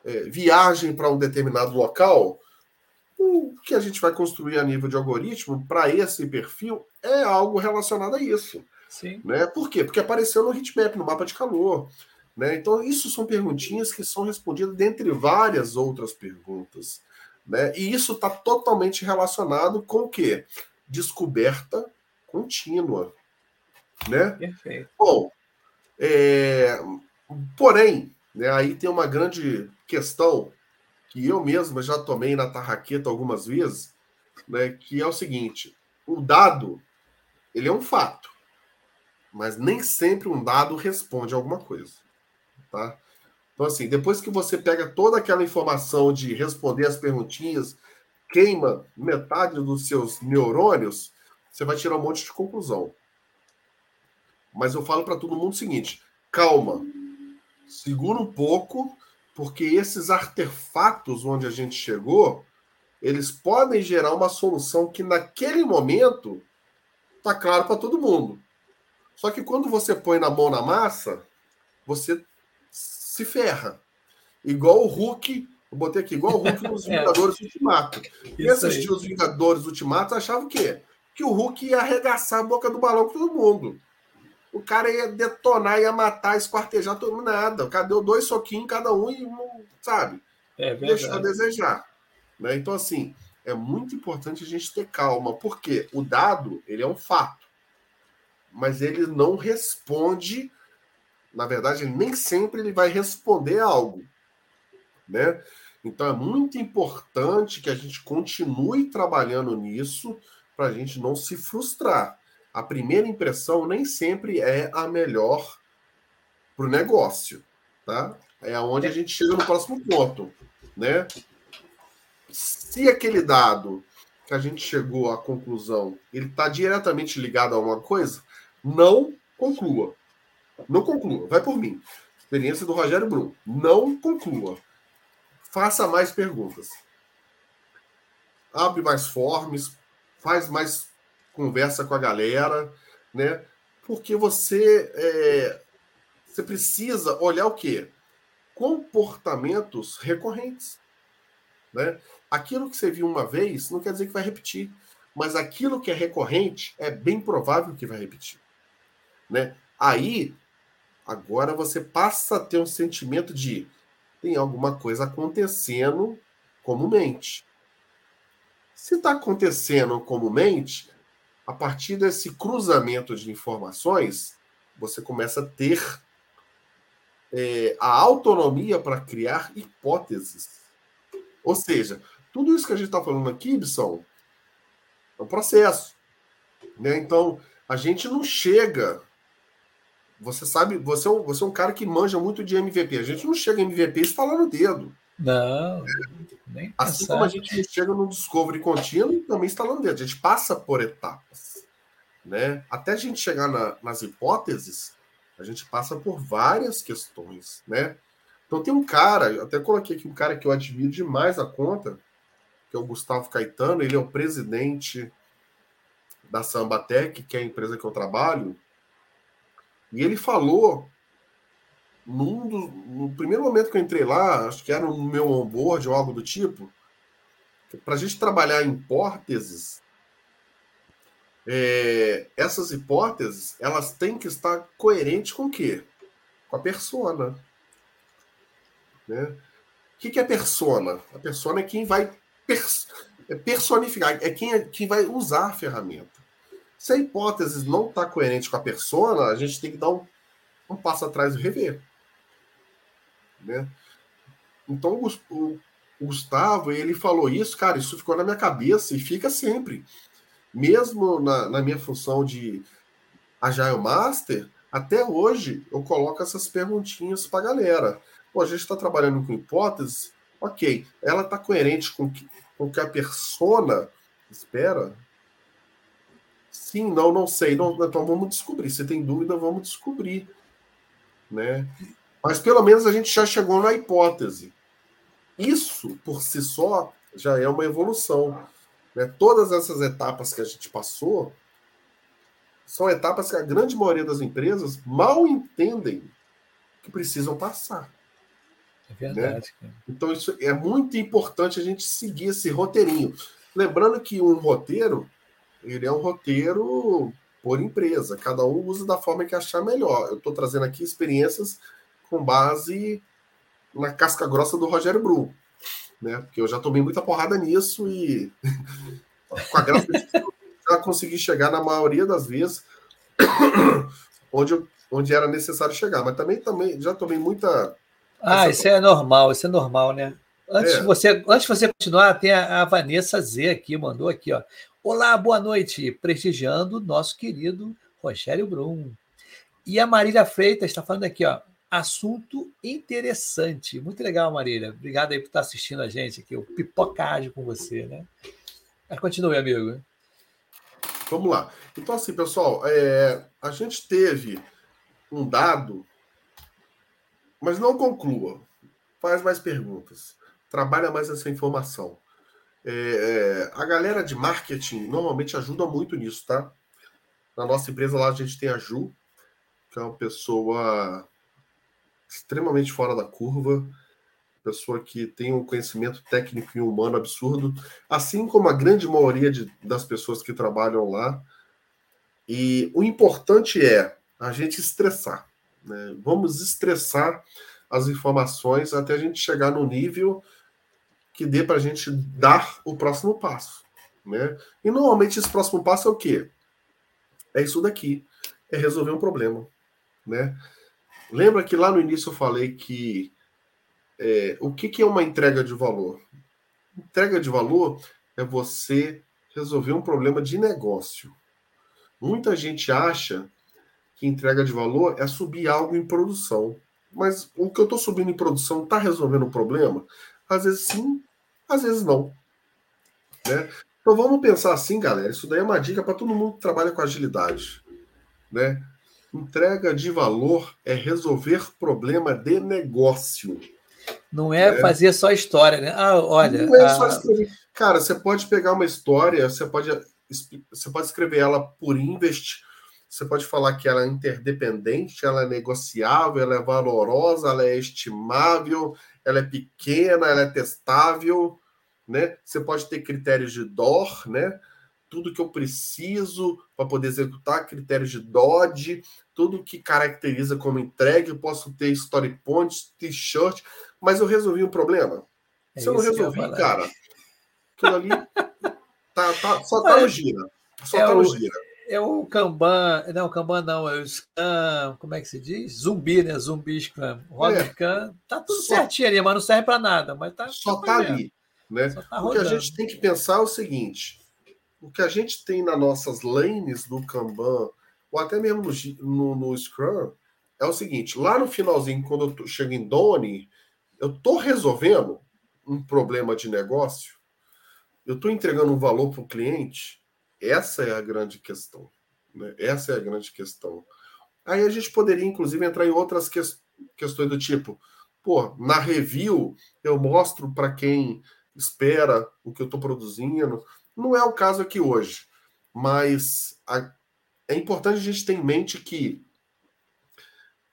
[SPEAKER 4] é, viagem para um determinado local. O que a gente vai construir a nível de algoritmo para esse perfil é algo relacionado a isso.
[SPEAKER 1] Sim.
[SPEAKER 4] Né? Por quê? Porque apareceu no heatmap, no mapa de calor. Né? Então, isso são perguntinhas que são respondidas dentre várias outras perguntas. Né? E isso está totalmente relacionado com o quê? Descoberta contínua. Né?
[SPEAKER 1] Perfeito.
[SPEAKER 4] Bom, é, porém, Né? Aí tem uma grande questão que eu mesmo já tomei na tarraqueta algumas vezes, né? que é o seguinte: o dado ele é um fato, mas nem sempre um dado responde a alguma coisa. Tá? Então, assim, depois que você pega toda aquela informação de responder as perguntinhas, queima metade dos seus neurônios, você vai tirar um monte de conclusão. Mas eu falo para todo mundo o seguinte: calma, segura um pouco, porque esses artefatos onde a gente chegou, eles podem gerar uma solução que naquele momento tá claro para todo mundo. Só que quando você põe na mão na massa, você se ferra. Igual o Hulk, eu botei aqui, igual o Hulk nos é. Vingadores Ultimato. Quem assistiu os Vingadores Ultimato achava o quê? Que o Hulk ia arregaçar a boca do balão com todo mundo. O cara ia detonar, ia matar, esquartejar todo mundo, nada. O cara deu dois soquinhos cada um e, sabe? É deixou a desejar. Né? Então, assim, é muito importante a gente ter calma, porque o dado, ele é um fato. Mas ele não responde na verdade, nem sempre ele vai responder algo, né? Então é muito importante que a gente continue trabalhando nisso para a gente não se frustrar. A primeira impressão nem sempre é a melhor para o negócio, tá? É onde a gente chega no próximo ponto, né? Se aquele dado que a gente chegou à conclusão, ele está diretamente ligado a uma coisa, não conclua. Não conclua. Vai por mim. Experiência do Rogério Brum. Não conclua. Faça mais perguntas. Abre mais forms, faz mais conversa com a galera, né? Porque você é, você precisa olhar o quê? Comportamentos recorrentes, né? Aquilo que você viu uma vez não quer dizer que vai repetir, mas aquilo que é recorrente é bem provável que vai repetir, né? Aí Agora você passa a ter um sentimento de tem alguma coisa acontecendo comumente. Se está acontecendo comumente, a partir desse cruzamento de informações, você começa a ter é, a autonomia para criar hipóteses. Ou seja, tudo isso que a gente está falando aqui, Ibson, é um processo. Né? Então, a gente não chega você sabe, você é, um, você é um cara que manja muito de MVP. A gente não chega em MVP instalando o dedo.
[SPEAKER 1] Não,
[SPEAKER 4] nem Assim como a gente chega no Discovery contínuo também instalando o dedo. A gente passa por etapas. Né? Até a gente chegar na, nas hipóteses, a gente passa por várias questões. Né? Então tem um cara, eu até coloquei aqui um cara que eu admiro demais a conta, que é o Gustavo Caetano, ele é o presidente da Sambatec, que é a empresa que eu trabalho, e ele falou, num do, no primeiro momento que eu entrei lá, acho que era no meu onboard ou algo do tipo, para a gente trabalhar em hipóteses, é, essas hipóteses elas têm que estar coerentes com o quê? Com a persona. Né? O que, que é persona? A persona é quem vai pers é personificar, é quem, é quem vai usar a ferramenta. Se a hipótese não está coerente com a persona, a gente tem que dar um, um passo atrás e rever. Né? Então, o, Gustavo, ele falou isso, cara, isso ficou na minha cabeça e fica sempre. Mesmo na, na minha função de Agile Master, até hoje eu coloco essas perguntinhas para a galera. Pô, a gente está trabalhando com hipóteses, ok, ela está coerente com que, com que a persona espera? Sim, não, não sei. Não, então vamos descobrir. Se tem dúvida, vamos descobrir. Né? Mas pelo menos a gente já chegou na hipótese. Isso, por si só, já é uma evolução. Né? Todas essas etapas que a gente passou são etapas que a grande maioria das empresas mal entendem que precisam passar.
[SPEAKER 1] É verdade.
[SPEAKER 4] Né? Então, isso é muito importante a gente seguir esse roteirinho. Lembrando que um roteiro ele é um roteiro por empresa. Cada um usa da forma que achar melhor. Eu estou trazendo aqui experiências com base na casca grossa do Rogério Brum, né? Porque eu já tomei muita porrada nisso e com a graça de já consegui chegar na maioria das vezes onde, eu, onde era necessário chegar. Mas também, também já tomei muita
[SPEAKER 1] Ah, isso é normal, isso é normal, né? Antes,
[SPEAKER 4] É.
[SPEAKER 1] de você, antes de você continuar, tem a, a Vanessa Z aqui, mandou aqui, ó. Olá, boa noite, prestigiando nosso querido Rogério Brum. E a Marília Freitas está falando aqui, ó. Assunto interessante. Muito legal, Marília. Obrigado aí por estar assistindo a gente aqui, o Pipocagem com você, né? Mas continue, amigo.
[SPEAKER 4] Vamos lá. Então, assim, pessoal, é, a gente teve um dado, mas não conclua. Faz mais perguntas. Trabalha mais essa informação. É, é, a galera de marketing normalmente ajuda muito nisso, tá? Na nossa empresa lá a gente tem a Ju, que é uma pessoa extremamente fora da curva, pessoa que tem um conhecimento técnico e humano absurdo, assim como a grande maioria de, das pessoas que trabalham lá. E o importante é a gente estressar. Né? Vamos estressar as informações até a gente chegar no nível que dê para a gente dar o próximo passo. Né? E normalmente esse próximo passo é o quê? É isso daqui. É resolver um problema. Né? Lembra que lá no início eu falei que é, o que, que é uma entrega de valor? Entrega de valor é você resolver um problema de negócio. Muita gente acha que entrega de valor é subir algo em produção. Mas o que eu estou subindo em produção está resolvendo o problema? Às vezes sim, às vezes não. Né? Então vamos pensar assim, galera. Isso daí é uma dica para todo mundo que trabalha com agilidade. Né? Entrega de valor é resolver problema de negócio.
[SPEAKER 1] Não é,
[SPEAKER 4] É.
[SPEAKER 1] fazer só história, né? Ah, olha.
[SPEAKER 4] Não é
[SPEAKER 1] a-
[SPEAKER 4] só escrever. Cara, você pode pegar uma história, você pode, você pode escrever ela por invest, você pode falar que ela é interdependente, ela é negociável, ela é valorosa, ela é estimável, ela é pequena, ela é testável, né? Você pode ter critérios de DOR, né? Tudo que eu preciso para poder executar, critérios de DOD, tudo que caracteriza como entregue, eu posso ter story points, t-shirt, mas eu resolvi o problema.
[SPEAKER 1] É
[SPEAKER 4] Se eu não
[SPEAKER 1] eu
[SPEAKER 4] resolvi,
[SPEAKER 1] falar.
[SPEAKER 4] cara, aquilo ali tá, tá- só tá no gira. Só
[SPEAKER 1] É
[SPEAKER 4] tá no
[SPEAKER 1] o-
[SPEAKER 4] gira.
[SPEAKER 1] É o Kanban, não, Kanban não, é o Scrum, como é que se diz? Zumbi, né? Zumbi Scrum. Roda
[SPEAKER 4] É.
[SPEAKER 1] Scrum, tá tudo
[SPEAKER 4] Só-
[SPEAKER 1] certinho ali, mas não serve para nada. Mas tá,
[SPEAKER 4] Só tá ali. Né?
[SPEAKER 1] Tá
[SPEAKER 4] O que a gente tem que pensar é o seguinte: o que a gente tem nas nossas lanes do Kanban, ou até mesmo no, no- Scrum, é o seguinte: lá no finalzinho, quando eu chego em Doni, eu tô resolvendo um problema de negócio, eu tô entregando um valor para o cliente. Essa é a grande questão. Né? Essa é a grande questão. Aí a gente poderia, inclusive, entrar em outras ques- questões do tipo, pô, na review eu mostro para quem espera o que eu estou produzindo. Não é o caso aqui hoje, mas a- é importante a gente ter em mente que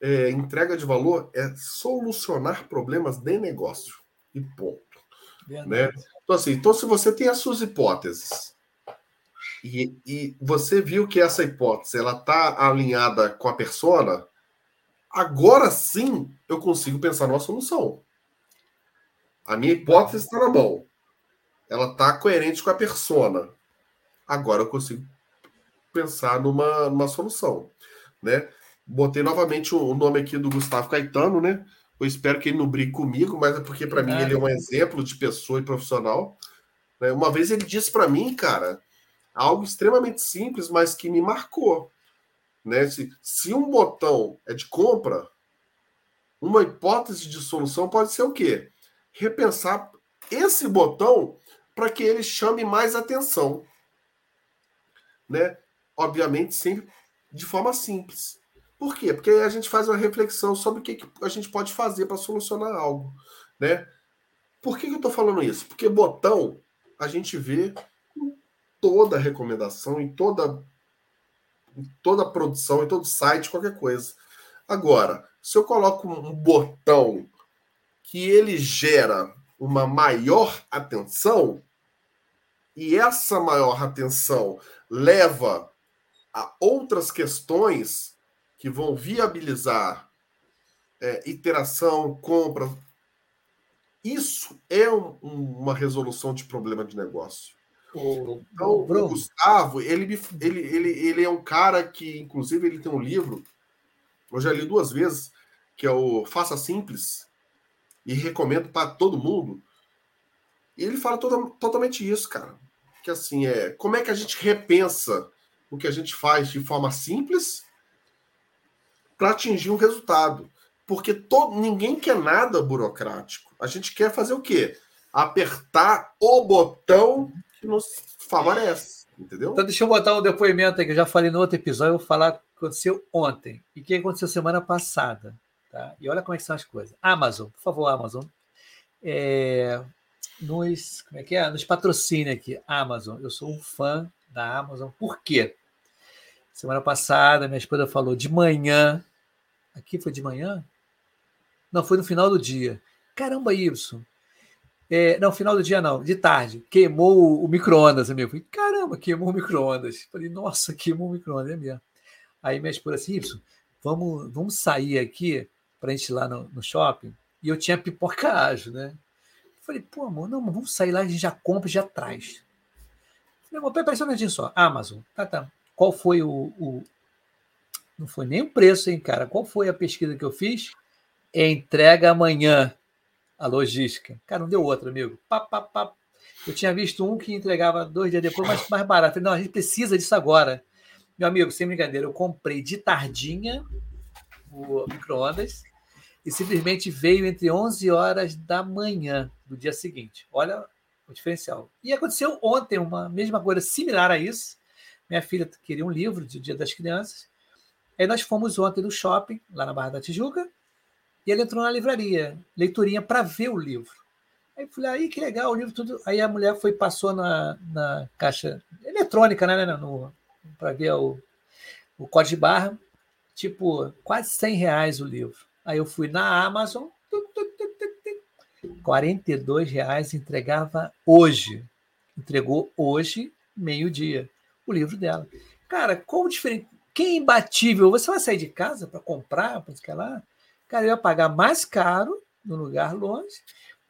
[SPEAKER 4] é, entrega de valor é solucionar problemas de negócio. E ponto. Né? Então, assim, então, se você tem as suas hipóteses e, e você viu que essa hipótese ela está alinhada com a persona, agora sim eu consigo pensar numa solução. A minha hipótese está na mão. Ela está coerente com a persona. Agora eu consigo pensar numa, numa solução. Né? Botei novamente o, o nome aqui do Gustavo Caetano, né? Eu espero que ele não brigue comigo, mas é porque para mim
[SPEAKER 1] Nada.
[SPEAKER 4] ele é um exemplo de pessoa e profissional. né? Uma vez ele disse para mim, cara, algo extremamente simples, mas que me marcou. Né? Se, se um botão é de compra, uma hipótese de solução pode ser o quê? Repensar esse botão para que ele chame mais atenção. Né? Obviamente, sempre de forma simples. Por quê? Porque a gente faz uma reflexão sobre o que, que a gente pode fazer para solucionar algo. Né? Por que, que eu estou falando isso? Porque botão a gente vê em toda recomendação, em toda, em toda produção, em todo site, qualquer coisa. Agora, se eu coloco um botão que ele gera uma maior atenção, e essa maior atenção leva a outras questões que vão viabilizar é, iteração, compra. Isso é um- um- uma resolução de problema de negócio.
[SPEAKER 1] O,
[SPEAKER 4] Então,
[SPEAKER 1] o
[SPEAKER 4] o Gustavo, ele, ele, ele, ele é um cara que, inclusive, ele tem um livro, eu já li duas vezes, que é o Faça Simples, e recomendo para todo mundo. E ele fala toda, totalmente isso, cara. Que assim, é como é que a gente repensa o que a gente faz de forma simples para atingir um resultado. Porque todo, ninguém quer nada burocrático. A gente quer fazer o quê? Apertar o botão que nos favorece. Entendeu?
[SPEAKER 1] Então, deixa eu botar um depoimento aí que eu já falei no outro episódio. Eu vou falar aconteceu ontem e que aconteceu semana passada. Tá? E olha como é que são as coisas. Amazon, por favor, Amazon. É, nos, como é que é? Nos patrocina aqui, Amazon. Eu sou um fã da Amazon. Por quê? Semana passada, minha esposa falou de manhã. Aqui foi de manhã? Não, foi no final do dia. Caramba, Ibson. É, não, final do dia não, de tarde. Queimou o, micro-ondas, amigo. Falei, caramba, queimou o micro-ondas. Falei, nossa, queimou o micro-ondas, é mesmo. Aí minha esposa assim, Ibson, vamos, vamos sair aqui para a gente ir lá no, no, shopping. E eu tinha pipoca ágil, né? Falei, pô, amor, não, vamos sair lá, a gente já compra e já traz. Falei, amor, peraí só um só. Amazon, tá, tá. Qual foi o, o, Não foi nem o preço, hein, cara? Qual foi a pesquisa que eu fiz? Entrega amanhã a logística. Cara, não deu outra, amigo. Pá, pá, pá. Eu tinha visto um que entregava dois dias depois, mas mais barato. Falei, não, a gente precisa disso agora. Meu amigo, sem brincadeira, eu comprei de tardinha o micro-ondas e simplesmente veio entre 11 horas da manhã do dia seguinte. Olha o diferencial. E aconteceu ontem uma mesma coisa similar a isso. Minha filha queria um livro de Dia das Crianças. Aí nós fomos ontem no shopping, lá na Barra da Tijuca, e ele entrou na livraria, leiturinha para ver o livro. Aí falei, aí que legal, o livro tudo. Aí a mulher foi passou na, na caixa eletrônica, né, né para ver o, o código de barra, tipo, quase 100 reais o livro. Aí eu fui na Amazon, 42 reais entregava hoje. Entregou hoje, meio-dia, o livro dela. Cara, como diferente. Quem é imbatível? Você vai sair de casa para comprar, para que lá? Cara, eu ia pagar mais caro no lugar longe.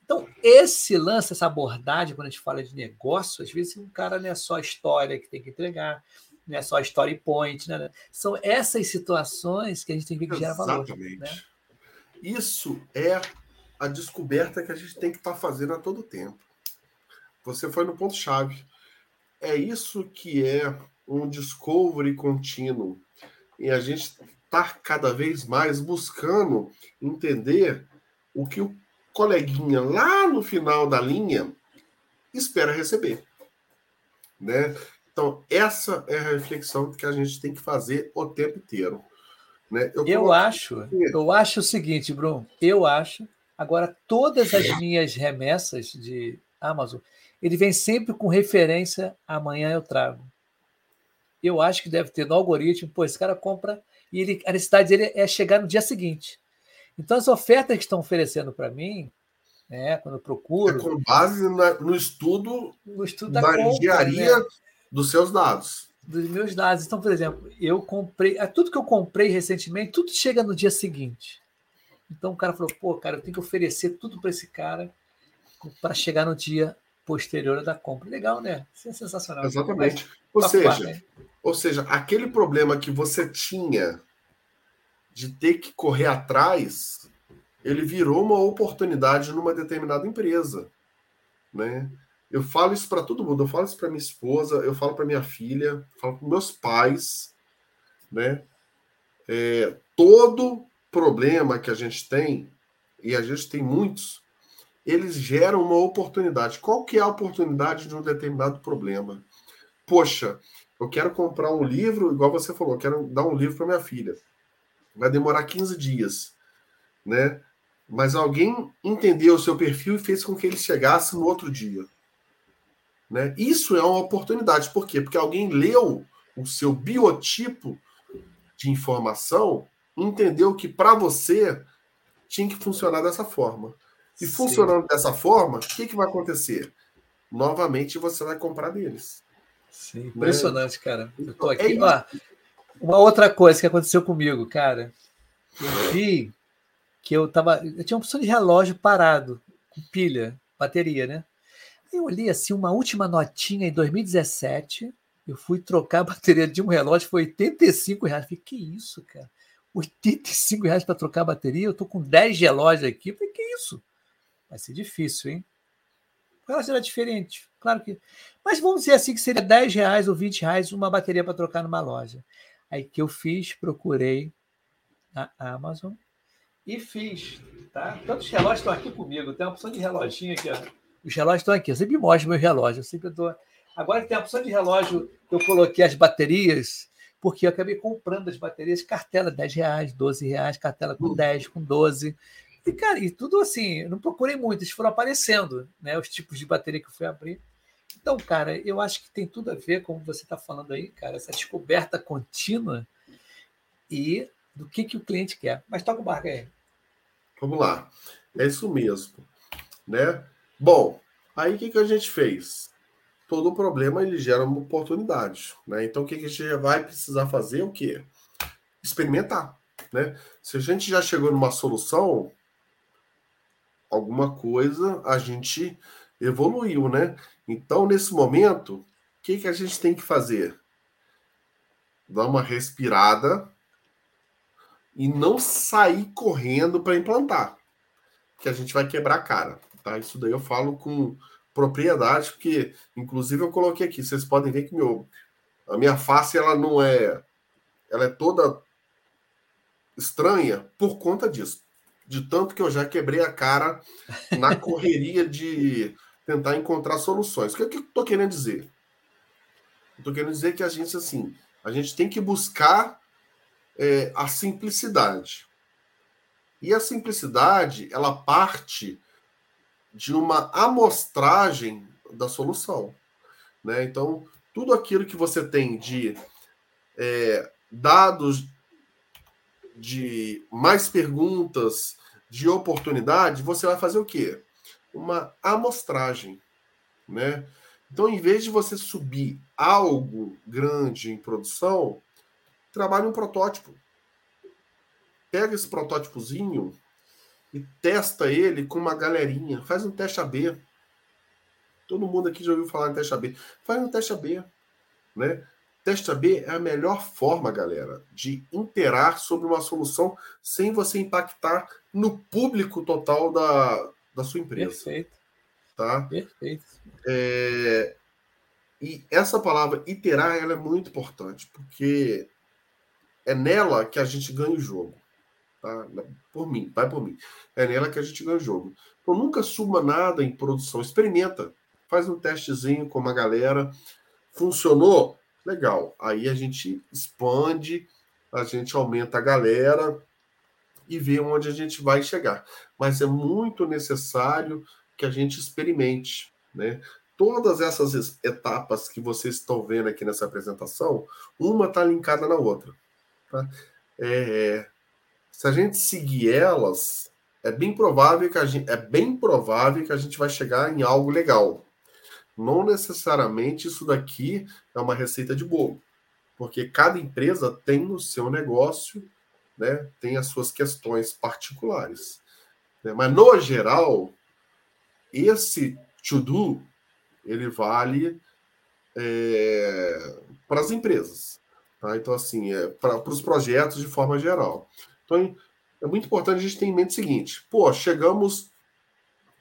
[SPEAKER 1] Então, esse lance, essa abordagem, quando a gente fala de negócio, às vezes um cara não é só a história que tem que entregar, não é só a story point, né? São essas situações que a gente tem que ver que gera valor.
[SPEAKER 4] Exatamente.
[SPEAKER 1] Né?
[SPEAKER 4] Isso é a descoberta que a gente tem que estar tá fazendo a todo tempo. Você foi no ponto-chave. É isso que é um discovery contínuo. E a gente está cada vez mais buscando entender o que o coleguinha lá no final da linha espera receber. Né? Então, essa é a reflexão que a gente tem que fazer o tempo inteiro. Né?
[SPEAKER 1] Eu, eu acho, eu acho o seguinte, Bruno, eu acho. Agora, todas as minhas remessas de Amazon, ele vem sempre com referência amanhã eu trago. Eu acho que deve ter no algoritmo, pô, esse cara compra e ele, a necessidade dele é chegar no dia seguinte. Então, as ofertas que estão oferecendo para mim, né, quando eu procuro.
[SPEAKER 4] É com base na, no estudo,
[SPEAKER 1] no estudo da,
[SPEAKER 4] da
[SPEAKER 1] compra,
[SPEAKER 4] engenharia
[SPEAKER 1] né?
[SPEAKER 4] dos seus dados
[SPEAKER 1] dos meus dados. Então, por exemplo, eu comprei, é, tudo que eu comprei recentemente, tudo chega no dia seguinte. Então o cara falou: pô, cara, eu tenho que oferecer tudo para esse cara para chegar no dia posterior da compra. Legal, né? Isso é sensacional.
[SPEAKER 4] Exatamente. Ou seja, né? ou seja, aquele problema que você tinha de ter que correr atrás, ele virou uma oportunidade numa determinada empresa, né? Eu falo isso para todo mundo, eu falo isso para minha esposa, eu falo para minha filha, falo para meus pais, né? É, todo problema que a gente tem, e a gente tem muitos, eles geram uma oportunidade. Qual que é a oportunidade de um determinado problema? Poxa, eu quero comprar um livro, igual você falou, eu quero dar um livro para minha filha. Vai demorar 15 dias, né? Mas alguém entendeu o seu perfil e fez com que ele chegasse no outro dia. Né? Isso é uma oportunidade. Por quê? Porque alguém leu o seu biotipo de informação, entendeu que para você tinha que funcionar dessa forma. E Sim. funcionando dessa forma, o que, que vai acontecer? Novamente você vai comprar deles.
[SPEAKER 1] Sim, né? impressionante, né? cara. Eu tô aqui. É uma outra coisa que aconteceu comigo, cara. Eu vi que eu tava. Eu tinha uma opção de relógio parado, com pilha, bateria, né? Eu olhei assim, uma última notinha em 2017. Eu fui trocar a bateria de um relógio, foi 85 reais. Falei, que isso, cara? 85 reais para trocar a bateria? Eu tô com 10 relógios aqui. Falei, que isso? Vai ser difícil, hein? Ela será diferente, claro que. Mas vamos dizer assim que seria 10 reais ou 20 reais uma bateria para trocar numa loja. Aí que eu fiz, procurei na Amazon e fiz, tá? Tantos relógios estão aqui comigo, tem uma opção de reloginho aqui, ó. Os relógios estão aqui, eu sempre mostro meus relógios, eu sempre dou. Agora tem a opção de relógio que eu coloquei as baterias, porque eu acabei comprando as baterias, cartela 10 reais, 12 reais, cartela com 10, com 12. E, cara, e tudo assim, eu não procurei muito, eles foram aparecendo, né? Os tipos de bateria que eu fui abrir. Então, cara, eu acho que tem tudo a ver, como você está falando aí, cara, essa descoberta contínua e do que, que o cliente quer. Mas toca o barco aí.
[SPEAKER 4] Vamos lá. É isso mesmo. Né? Bom, aí o que, que a gente fez? Todo problema ele gera uma oportunidade. Né? Então, o que, que a gente vai precisar fazer? O quê? Experimentar. Né? Se a gente já chegou numa solução, alguma coisa a gente evoluiu, né? Então, nesse momento, o que, que a gente tem que fazer? Dar uma respirada e não sair correndo para implantar, que a gente vai quebrar a cara, tá? Isso daí eu falo com propriedade, porque inclusive eu coloquei aqui, vocês podem ver que meu a minha face ela não é ela é toda estranha por conta disso. De tanto que eu já quebrei a cara na correria de tentar encontrar soluções. O que, é eu estou querendo dizer? Estou querendo dizer que a gente, assim, a gente tem que buscar é, a simplicidade. E a simplicidade, ela parte de uma amostragem da solução. Né? Então, tudo aquilo que você tem de é, dados de mais perguntas, de oportunidade, você vai fazer o quê? Uma amostragem, né? Então, em vez de você subir algo grande em produção, trabalhe um protótipo. Pega esse protótipozinho e testa ele com uma galerinha. Faz um teste AB. Todo mundo aqui já ouviu falar em teste AB. Faz um teste AB, né? Teste AB é a melhor forma, galera, de interar sobre uma solução sem você impactar no público total da, da sua empresa.
[SPEAKER 1] Perfeito.
[SPEAKER 4] Tá?
[SPEAKER 1] Perfeito.
[SPEAKER 4] É, e essa palavra iterar ela é muito importante, porque é nela que a gente ganha o jogo. Tá? Por mim, vai por mim. É nela que a gente ganha o jogo. Então nunca suba nada em produção. Experimenta. Faz um testezinho com uma galera. Funcionou? Legal. Aí a gente expande, a gente aumenta a galera e vê onde a gente vai chegar. Mas é muito necessário que a gente experimente, né? Todas essas etapas que vocês estão vendo aqui nessa apresentação, uma está linkada na outra. Tá? É, se a gente seguir elas, é bem provável que a gente, é bem provável que a gente vai chegar em algo legal. Não necessariamente isso daqui é uma receita de bolo, porque cada empresa tem o seu negócio, né, tem as suas questões particulares. Né? Mas, no geral, esse to-do, ele vale é, para as empresas. Tá? Então, assim, é, para os projetos de forma geral. Então, é muito importante a gente ter em mente o seguinte: pô, chegamos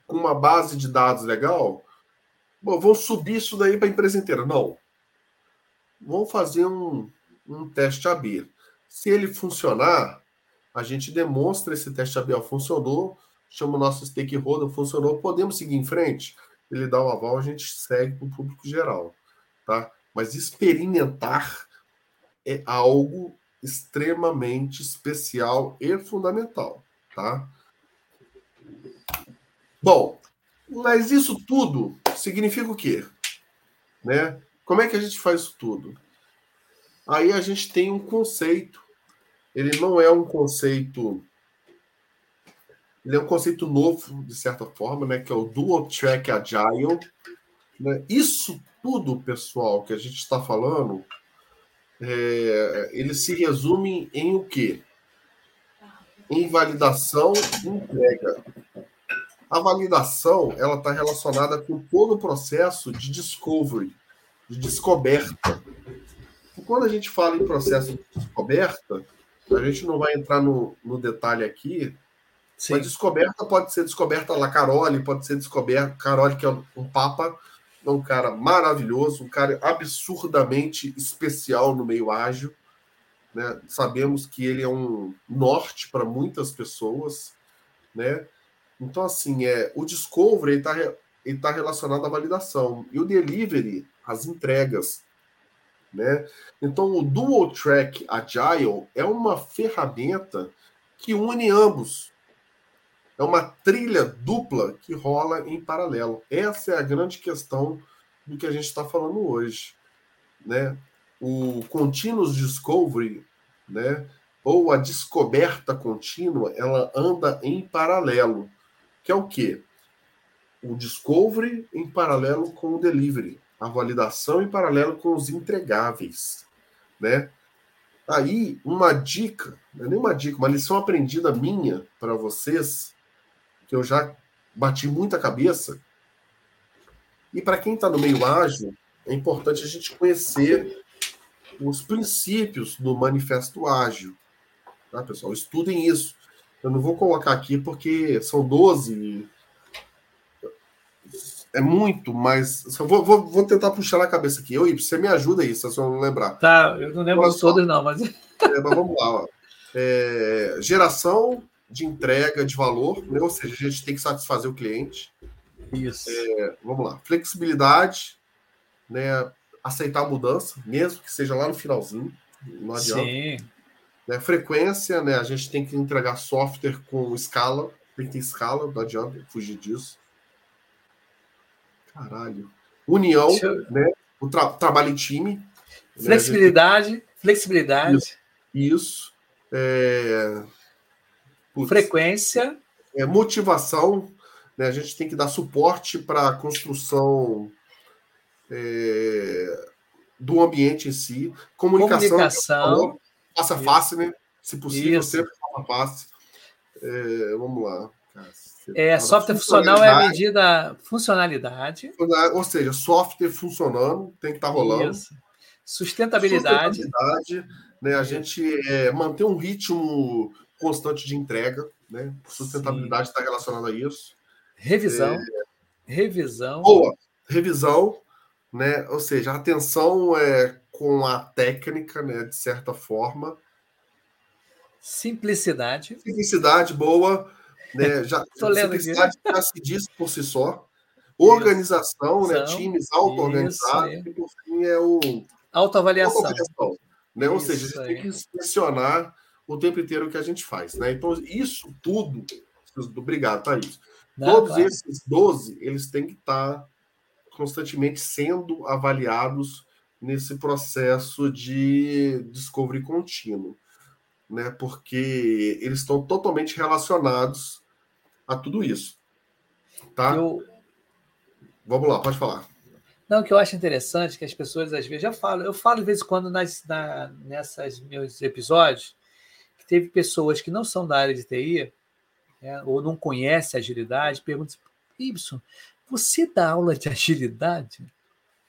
[SPEAKER 4] com uma base de dados legal, Bom, vamos subir isso daí para a empresa inteira. Não. Vamos fazer um, um teste AB. Se ele funcionar, a gente demonstra esse teste AB. funcionou, chama o nosso stakeholder, funcionou, podemos seguir em frente. Ele dá o aval, a gente segue para o público geral. Tá? Mas experimentar é algo extremamente especial e fundamental. Tá? Bom, mas isso tudo significa o quê? Né? Como é que a gente faz isso tudo? Aí a gente tem um conceito. Ele não é um conceito. Ele é um conceito novo, de certa forma, né? Que é o Dual Track Agile. Né? Isso tudo, pessoal, que a gente está falando, é, ele se resume em o quê? Em validação e entrega. A validação ela está relacionada com todo o processo de discovery, de descoberta. E quando a gente fala em processo de descoberta, a gente não vai entrar no, no detalhe aqui,
[SPEAKER 1] Sim.
[SPEAKER 4] Uma descoberta pode ser descoberta lá Carole, pode ser descoberta Carole que é um papa, é um cara maravilhoso, um cara absurdamente especial no meio ágil. Né? Sabemos que ele é um norte para muitas pessoas, né? Então assim é o discovery está tá relacionado à validação e o delivery as entregas, né? Então o dual track agile é uma ferramenta que une ambos, é uma trilha dupla que rola em paralelo. Essa é a grande questão do que a gente está falando hoje. Né? O Continuous Discovery, né? ou a descoberta contínua, ela anda em paralelo. Que é o quê? O discovery em paralelo com o delivery. A validação em paralelo com os entregáveis. Né? Aí, uma dica, não é nem uma dica, uma lição aprendida minha para vocês que eu já bati muita cabeça. E para quem está no meio ágil, é importante a gente conhecer os princípios do manifesto ágil. Tá, pessoal? Estudem isso. Eu não vou colocar aqui porque são 12. É muito, mas vou, vou, vou tentar puxar na cabeça aqui. Eu, você me ajuda aí, se eu não lembrar.
[SPEAKER 1] Tá, eu não lembro todos, não, mas.
[SPEAKER 4] É, mas vamos lá. É, geração de entrega de valor, né? ou seja, a gente tem que satisfazer o cliente.
[SPEAKER 1] Isso.
[SPEAKER 4] É, vamos lá. Flexibilidade, né? aceitar a mudança, mesmo que seja lá no finalzinho. Não adianta. Sim. Né? Frequência, né? A gente tem que entregar software com escala, tem que ter escala, não adianta fugir disso. Caralho. União, eu... né? O tra trabalho em time.
[SPEAKER 1] Flexibilidade, né? flexibilidade.
[SPEAKER 4] Isso. Isso. É...
[SPEAKER 1] Putz, frequência.
[SPEAKER 4] É, motivação. Né? A gente tem que dar suporte para a construção é, do ambiente em si. Comunicação.
[SPEAKER 1] Comunicação.
[SPEAKER 4] Faça fácil, né? Se possível, Isso. sempre faça fácil. É, vamos lá.
[SPEAKER 1] É, software funcional é a medida funcionalidade.
[SPEAKER 4] Ou seja, software funcionando, tem que estar tá rolando. Isso.
[SPEAKER 1] Sustentabilidade.
[SPEAKER 4] Sustentabilidade, né? A gente é, manter um ritmo constante de entrega, né? Sustentabilidade está relacionada a isso.
[SPEAKER 1] Revisão. É... Revisão.
[SPEAKER 4] Boa. Revisão, né? Ou seja, atenção é, com a técnica, né? De certa forma.
[SPEAKER 1] Simplicidade.
[SPEAKER 4] Simplicidade, boa. Né? Já, simplicidade já se diz por si só. Organização, isso. né? Times auto-organizados. E por fim é o.
[SPEAKER 1] Autoavaliação. Autoavaliação
[SPEAKER 4] né? Ou seja, a gente tem que inspecionar o tempo inteiro que a gente faz. Né? Então, isso tudo. Obrigado, Thaís. Não, Todos claro. esses 12, eles têm que estar constantemente sendo avaliados nesse processo de discovery contínuo, né? Porque eles estão totalmente relacionados a tudo isso. Tá? Eu... Vamos lá, pode falar.
[SPEAKER 1] Não, o que eu acho interessante é que as pessoas às vezes já falam, eu falo de vez em quando nas, na, nessas meus episódios, que teve pessoas que não são da área de TI, né, ou não conhecem agilidade, perguntam Y, você dá aula de agilidade?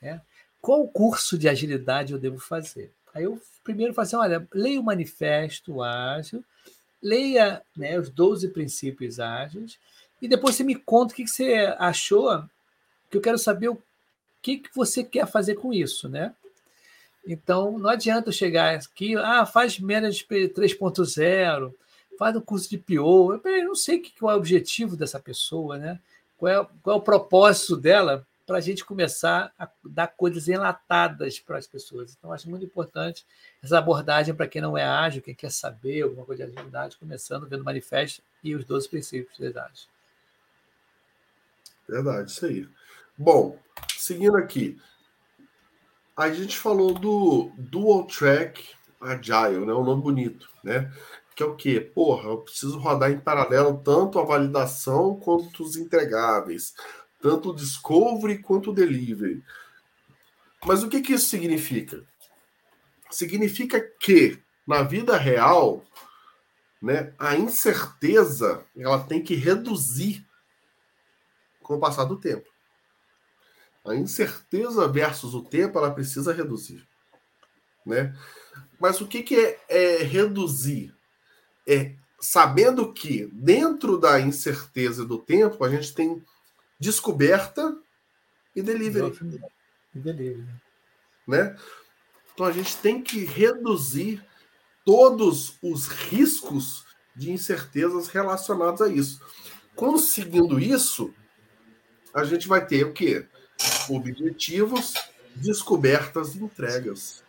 [SPEAKER 1] É? Qual curso de agilidade eu devo fazer? Aí eu primeiro falo assim, olha, leia o manifesto ágil, leia né, os 12 princípios ágeis, e depois você me conta o que você achou, que eu quero saber o que, que você quer fazer com isso, né? Então, não adianta chegar aqui, ah, faz menos 3.0, faz um curso de PO. Eu não sei qual é o objetivo dessa pessoa, né? Qual é, qual é o propósito dela para a gente começar a dar coisas enlatadas para as pessoas. Então, acho muito importante essa abordagem para quem não é ágil, quem quer saber alguma coisa de agilidade, começando vendo o manifesto e os 12 princípios de ágil.
[SPEAKER 4] Verdade, isso aí. Bom, seguindo aqui, a gente falou do Dual Track Agile, né? Um nome bonito, né? Que é o quê? Porra, eu preciso rodar em paralelo tanto a validação quanto os entregáveis, tanto o discovery quanto o delivery. Mas o que, que isso significa? Significa que na vida real, né, a incerteza ela tem que reduzir com o passar do tempo. A incerteza versus o tempo, ela precisa reduzir. Né? Mas o que, que é, é reduzir? É sabendo que dentro da incerteza do tempo a gente tem descoberta e delivery,
[SPEAKER 1] Delivery.
[SPEAKER 4] né? Então a gente tem que reduzir todos os riscos de incertezas relacionados a isso. Conseguindo isso, a gente vai ter o quê? Objetivos, descobertas e entregas.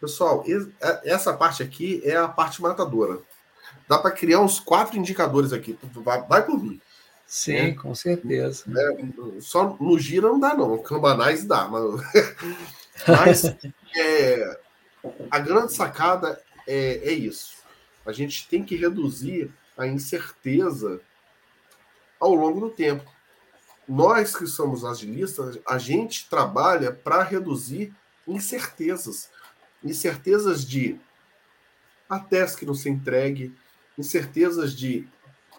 [SPEAKER 4] Pessoal, es- é- essa parte aqui é a parte matadora. Dá para criar uns quatro indicadores aqui. Vai, vai por mim.
[SPEAKER 1] Sim,
[SPEAKER 4] É.
[SPEAKER 1] com certeza.
[SPEAKER 4] Só no gira não dá, não. Cambanais dá. Mas, mas é, a grande sacada é, é isso. A gente tem que reduzir a incerteza ao longo do tempo. Nós que somos agilistas, a gente trabalha para reduzir incertezas. Incertezas de a task não ser entregue, incertezas de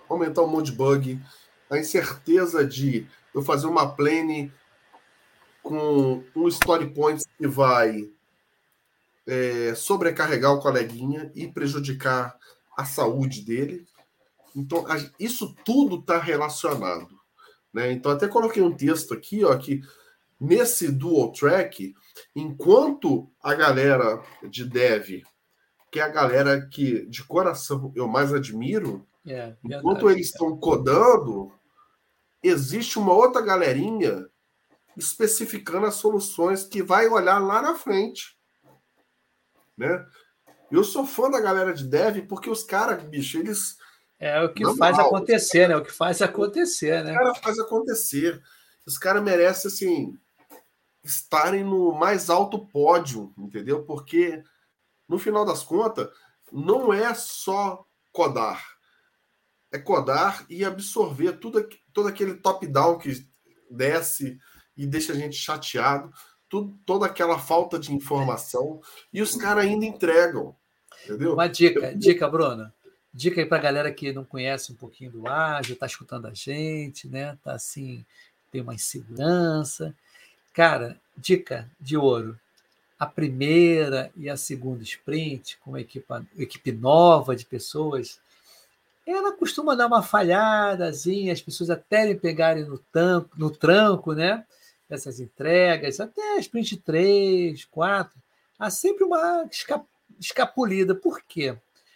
[SPEAKER 4] aumentar um monte de bug, a incerteza de eu fazer uma plane com um story point que vai é, sobrecarregar o coleguinha e prejudicar a saúde dele. Então, isso tudo está relacionado. Né? Então, até coloquei um texto aqui, ó, que nesse dual track, enquanto a galera de dev, que é a galera que de coração eu mais admiro,
[SPEAKER 1] É,
[SPEAKER 4] Enquanto eles estão codando, existe uma outra galerinha especificando as soluções que vai olhar lá na frente. Né? Eu sou fã da galera de dev porque os caras, bicho, eles
[SPEAKER 1] É o que
[SPEAKER 4] Na
[SPEAKER 1] faz acontecer, né? O que faz acontecer, né?
[SPEAKER 4] os caras fazem acontecer. Os caras merecem, assim, estarem no mais alto pódio, entendeu? Porque, no final das contas, não é só codar. É codar e absorver tudo, todo aquele top-down que desce e deixa a gente chateado, tudo, toda aquela falta de informação, e os caras ainda entregam, entendeu?
[SPEAKER 1] Uma dica, dica, Bruno. Dica aí para a galera que não conhece um pouquinho do ágil, está escutando a gente, né? Tá assim, tem uma insegurança. Cara, dica de ouro. A primeira e a segunda sprint, com uma equipa, equipe nova de pessoas, ela costuma dar uma falhadazinha, as pessoas até pegarem no, tanco, no tranco, né? Essas entregas, até a sprint 3, 4, há sempre uma esca- escapulida. Por quê?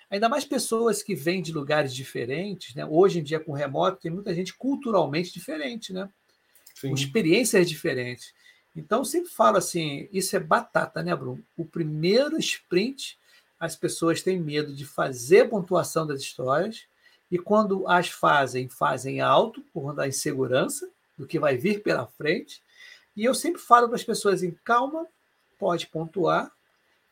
[SPEAKER 1] Ainda mais pessoas que vêm de lugares diferentes, né? Hoje em dia, com remoto, tem muita gente culturalmente diferente, né?
[SPEAKER 4] Sim.
[SPEAKER 1] com experiências diferentes. Então, eu sempre falo assim: isso é batata, né, Bruno? O primeiro sprint, as pessoas têm medo de fazer pontuação das histórias, e quando as fazem, fazem alto, por conta da insegurança do que vai vir pela frente. E eu sempre falo para as pessoas em calma, pode pontuar,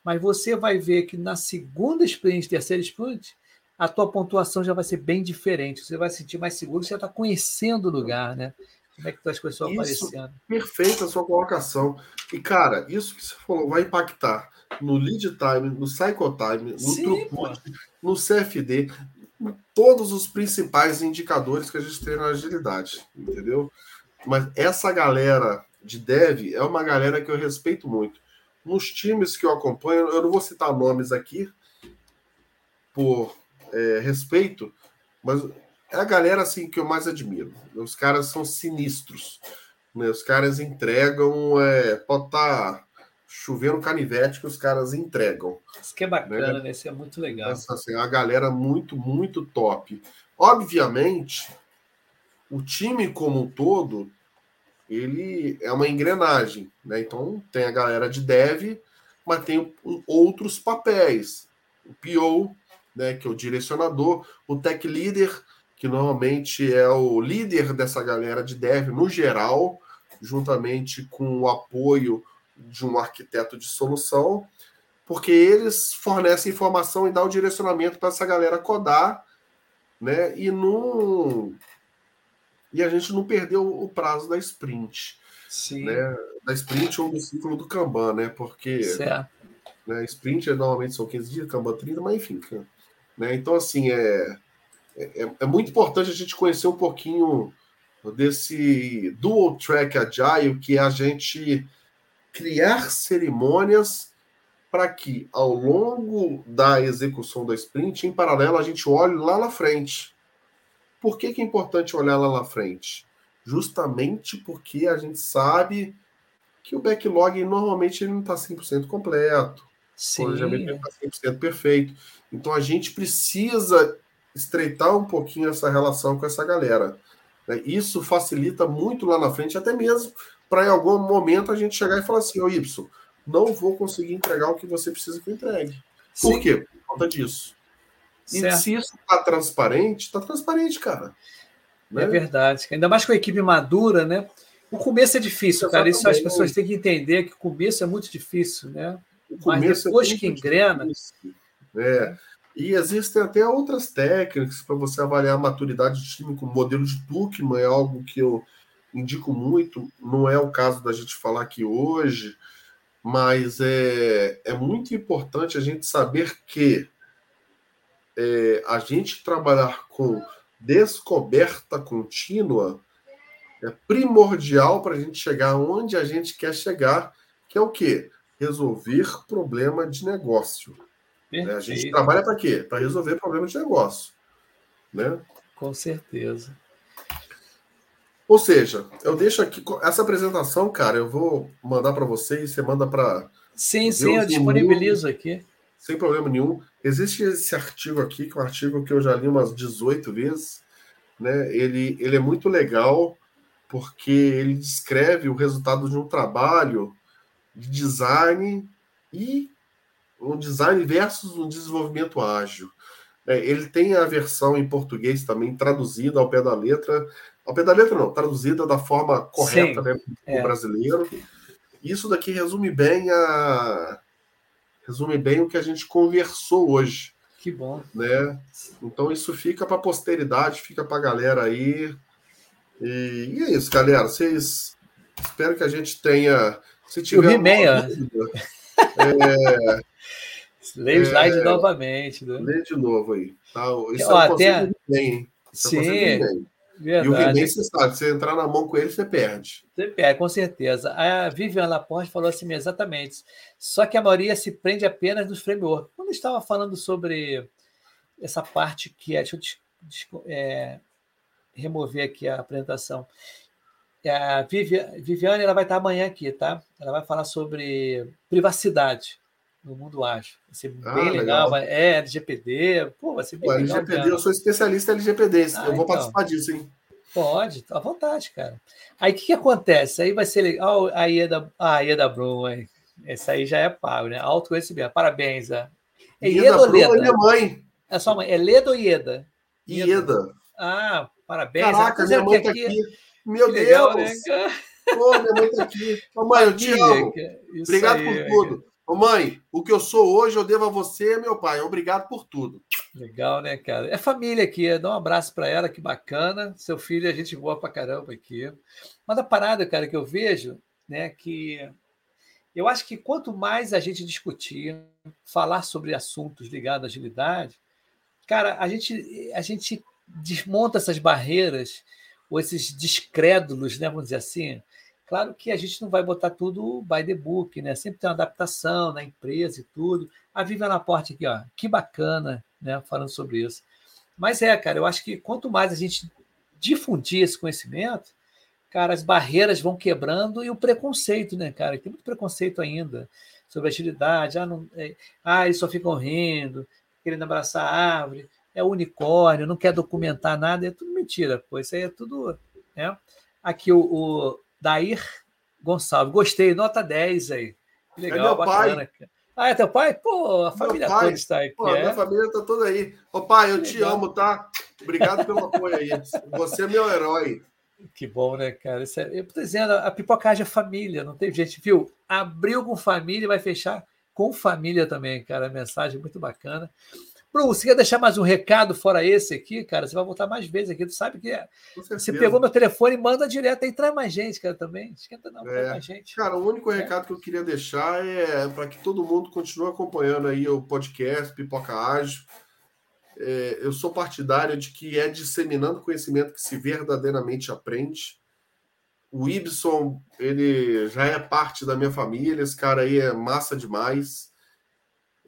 [SPEAKER 1] mas você vai ver que na segunda sprint, terceira sprint, a tua pontuação já vai ser bem diferente. Você vai se sentir mais seguro, você já está conhecendo o lugar, né? Como é que as coisas estão
[SPEAKER 4] Isso.
[SPEAKER 1] aparecendo?
[SPEAKER 4] Perfeita a sua colocação. E, cara, isso que você falou vai impactar no lead time, no cycle time, no
[SPEAKER 1] Sim,
[SPEAKER 4] throughput, no CFD, todos os principais indicadores que a gente tem na agilidade, entendeu? Mas essa galera de dev é uma galera que eu respeito muito. Nos times que eu acompanho, eu não vou citar nomes aqui por é, respeito, mas é a galera assim que eu mais admiro. Os caras são sinistros. Né? Os caras entregam, é, pode estar chovendo canivete que os caras entregam.
[SPEAKER 1] Isso que é bacana, né? Isso é muito legal.
[SPEAKER 4] Essa, assim, é uma galera muito, muito top. Obviamente, o time como um todo, ele é uma engrenagem, né? Então tem a galera de dev, mas tem outros papéis. O PO, né, que é o direcionador, o tech leader, que normalmente é o líder dessa galera de dev no geral, juntamente com o apoio de um arquiteto de solução, porque eles fornecem informação e dão o direcionamento para essa galera codar, né? E não e a gente não perdeu o prazo da sprint,
[SPEAKER 1] Sim,
[SPEAKER 4] né? Da sprint ou do ciclo do Kanban, né? Porque
[SPEAKER 1] certo.
[SPEAKER 4] né, sprint normalmente são 15 dias, Kanban 30, mas enfim, né? Então assim é, é é muito importante a gente conhecer um pouquinho desse dual track agile que é a gente criar cerimônias para que ao longo da execução da sprint, em paralelo, a gente olhe lá na frente. Por que, que é importante olhar lá na frente? Justamente porque a gente sabe que o backlog normalmente ele não está 100% completo.
[SPEAKER 1] Sim.
[SPEAKER 4] O planejamento não está 100% perfeito. Então a gente precisa estreitar um pouquinho essa relação com essa galera. né? Isso facilita muito lá na frente, até mesmo para em algum momento a gente chegar e falar assim: Ô Y, não vou conseguir entregar o que você precisa que eu entregue. Por
[SPEAKER 1] Sim.
[SPEAKER 4] quê? Por conta disso. E
[SPEAKER 1] Certo.
[SPEAKER 4] se isso está transparente, está transparente, cara. Né?
[SPEAKER 1] É verdade. Ainda mais com a equipe madura, né? O começo é difícil, cara. Isso as pessoas têm que entender que o começo é muito difícil, né?
[SPEAKER 4] O
[SPEAKER 1] Mas
[SPEAKER 4] começo é
[SPEAKER 1] depois
[SPEAKER 4] muito
[SPEAKER 1] que engrena-
[SPEAKER 4] difícil. É. E existem até outras técnicas para você avaliar a maturidade de time, como o modelo de Tuchman é algo que eu indico muito. Não é o caso da gente falar aqui hoje, mas é, é muito importante a gente saber que é, a gente trabalhar com descoberta contínua é primordial para a gente chegar onde a gente quer chegar, que é o quê? Resolver problema de negócio. né? A gente trabalha para quê? Para resolver problema de negócio. Né?
[SPEAKER 1] com certeza.
[SPEAKER 4] Ou seja, eu deixo aqui essa apresentação, cara, eu vou mandar para vocês, você manda para
[SPEAKER 1] Sim,
[SPEAKER 4] Deus
[SPEAKER 1] sim, eu disponibilizo aqui.
[SPEAKER 4] Sem problema nenhum. Existe esse artigo aqui, que é um artigo que eu já li umas 18 vezes, né? Ele, ele é muito legal porque ele descreve o resultado de um trabalho de design e um design versus um desenvolvimento ágil. É, ele tem a versão em português também traduzida ao pé da letra, ao pé da letra não, traduzida da forma correta,
[SPEAKER 1] Sim,
[SPEAKER 4] né,
[SPEAKER 1] é.
[SPEAKER 4] brasileiro. Isso daqui resume bem a resume bem o que a gente conversou hoje,
[SPEAKER 1] Que bom.
[SPEAKER 4] né? Então isso fica para a posteridade, fica para a galera aí. E, e é isso, galera. Vocês espero que a gente tenha. Se tiver alguma
[SPEAKER 1] ó.
[SPEAKER 4] dúvida,
[SPEAKER 1] Leia o
[SPEAKER 4] É,
[SPEAKER 1] slide novamente. Né?
[SPEAKER 4] lê de novo aí. Tá? Isso
[SPEAKER 1] Ó,
[SPEAKER 4] é um
[SPEAKER 1] até-
[SPEAKER 4] é um
[SPEAKER 1] Sim,
[SPEAKER 4] He-Man. E o
[SPEAKER 1] verdade.
[SPEAKER 4] He-Man, você sabe, se você entrar na mão com ele, você perde.
[SPEAKER 1] É, com certeza. A Vivian Laporte falou assim, exatamente. Só que a maioria se prende apenas nos frameworks. Quando eu estava falando sobre essa parte que é. Deixa eu des- é, remover aqui a apresentação. É, A Vivian, Viviane ela vai estar amanhã aqui, tá? Ela vai falar sobre privacidade no mundo ágil. Vai ser
[SPEAKER 4] Ah,
[SPEAKER 1] bem legal.
[SPEAKER 4] legal.
[SPEAKER 1] é, LGPD. Pô, vai ser bem
[SPEAKER 4] O
[SPEAKER 1] legal.
[SPEAKER 4] LGPD, eu sou especialista em LGPD.
[SPEAKER 1] Ah,
[SPEAKER 4] eu vou
[SPEAKER 1] então.
[SPEAKER 4] participar disso, hein?
[SPEAKER 1] Pode, à vontade, cara. Aí o que, que acontece? Aí vai ser legal. A Ieda, a Ieda Brum, aí. esse aí já é pago, né? Autoconhecimento. Parabéns, é. É
[SPEAKER 4] Ieda
[SPEAKER 1] Ieda ou
[SPEAKER 4] Brum é
[SPEAKER 1] Leda?
[SPEAKER 4] minha mãe.
[SPEAKER 1] É sua mãe. É Leda ou Ieda?
[SPEAKER 4] Ieda.
[SPEAKER 1] Ah, parabéns.
[SPEAKER 4] Caraca, minha
[SPEAKER 1] tá
[SPEAKER 4] mãe tá
[SPEAKER 1] que
[SPEAKER 4] aqui. Meu
[SPEAKER 1] legal,
[SPEAKER 4] Deus!
[SPEAKER 1] né?
[SPEAKER 4] Pô, minha mãe tá aqui. Ô, mãe, eu te amo. Obrigado
[SPEAKER 1] aí,
[SPEAKER 4] por
[SPEAKER 1] né,
[SPEAKER 4] tudo. Mãe, o que eu sou hoje eu devo a você meu pai. Obrigado por tudo.
[SPEAKER 1] Legal, né, cara? É família aqui. Dá um abraço para ela, que bacana. Seu filho, a gente boa pra caramba aqui. Mas a parada, cara, que eu vejo, né, que eu acho que quanto mais a gente discutir, falar sobre assuntos ligados à agilidade, cara, a gente, a gente desmonta essas barreiras ou esses descrédulos, né, vamos dizer assim. Claro que a gente não vai botar tudo by the book, né? Sempre tem uma adaptação na empresa e tudo. A Vivian Laporte aqui, ó, que bacana, né, falando sobre isso. Mas é, cara, eu acho que quanto mais a gente difundir esse conhecimento, cara, as barreiras vão quebrando e o preconceito, né, cara? Tem muito preconceito ainda sobre agilidade. Ah, não, é, ah eles só ficam rindo, querendo abraçar a árvore, é unicórnio, não quer documentar nada, é tudo mentira, pô. Isso aí é tudo. Né? Aqui o, o Dair Gonçalves, gostei, nota 10 aí. Que legal,
[SPEAKER 4] meu pai.
[SPEAKER 1] bacana. cara. Ah, é teu pai? Pô, a família
[SPEAKER 4] pai.
[SPEAKER 1] toda está aqui.
[SPEAKER 4] Pô,
[SPEAKER 1] é?
[SPEAKER 4] minha família tá toda aí. Ô, pai, eu te amo, tá? Obrigado pelo apoio aí. Você é meu herói.
[SPEAKER 1] Que bom, né, cara? É- eu tô dizendo, a pipocagem é família, não tem gente, viu? Abriu com família e vai fechar com família também, cara. A mensagem é muito bacana. Bruno, você quer deixar mais um recado fora esse aqui, cara? Você vai voltar mais vezes aqui. Tu sabe que é- você pegou meu telefone e manda direto aí, traz mais gente, cara, também. Esquenta não,
[SPEAKER 4] É.
[SPEAKER 1] mais gente.
[SPEAKER 4] Cara, o único recado que eu queria deixar é para que todo mundo continue acompanhando aí o podcast Pipoca Ágil. É, eu sou partidário de que é disseminando conhecimento que se verdadeiramente aprende. O Ibson, ele já é parte da minha família, esse cara aí é massa demais.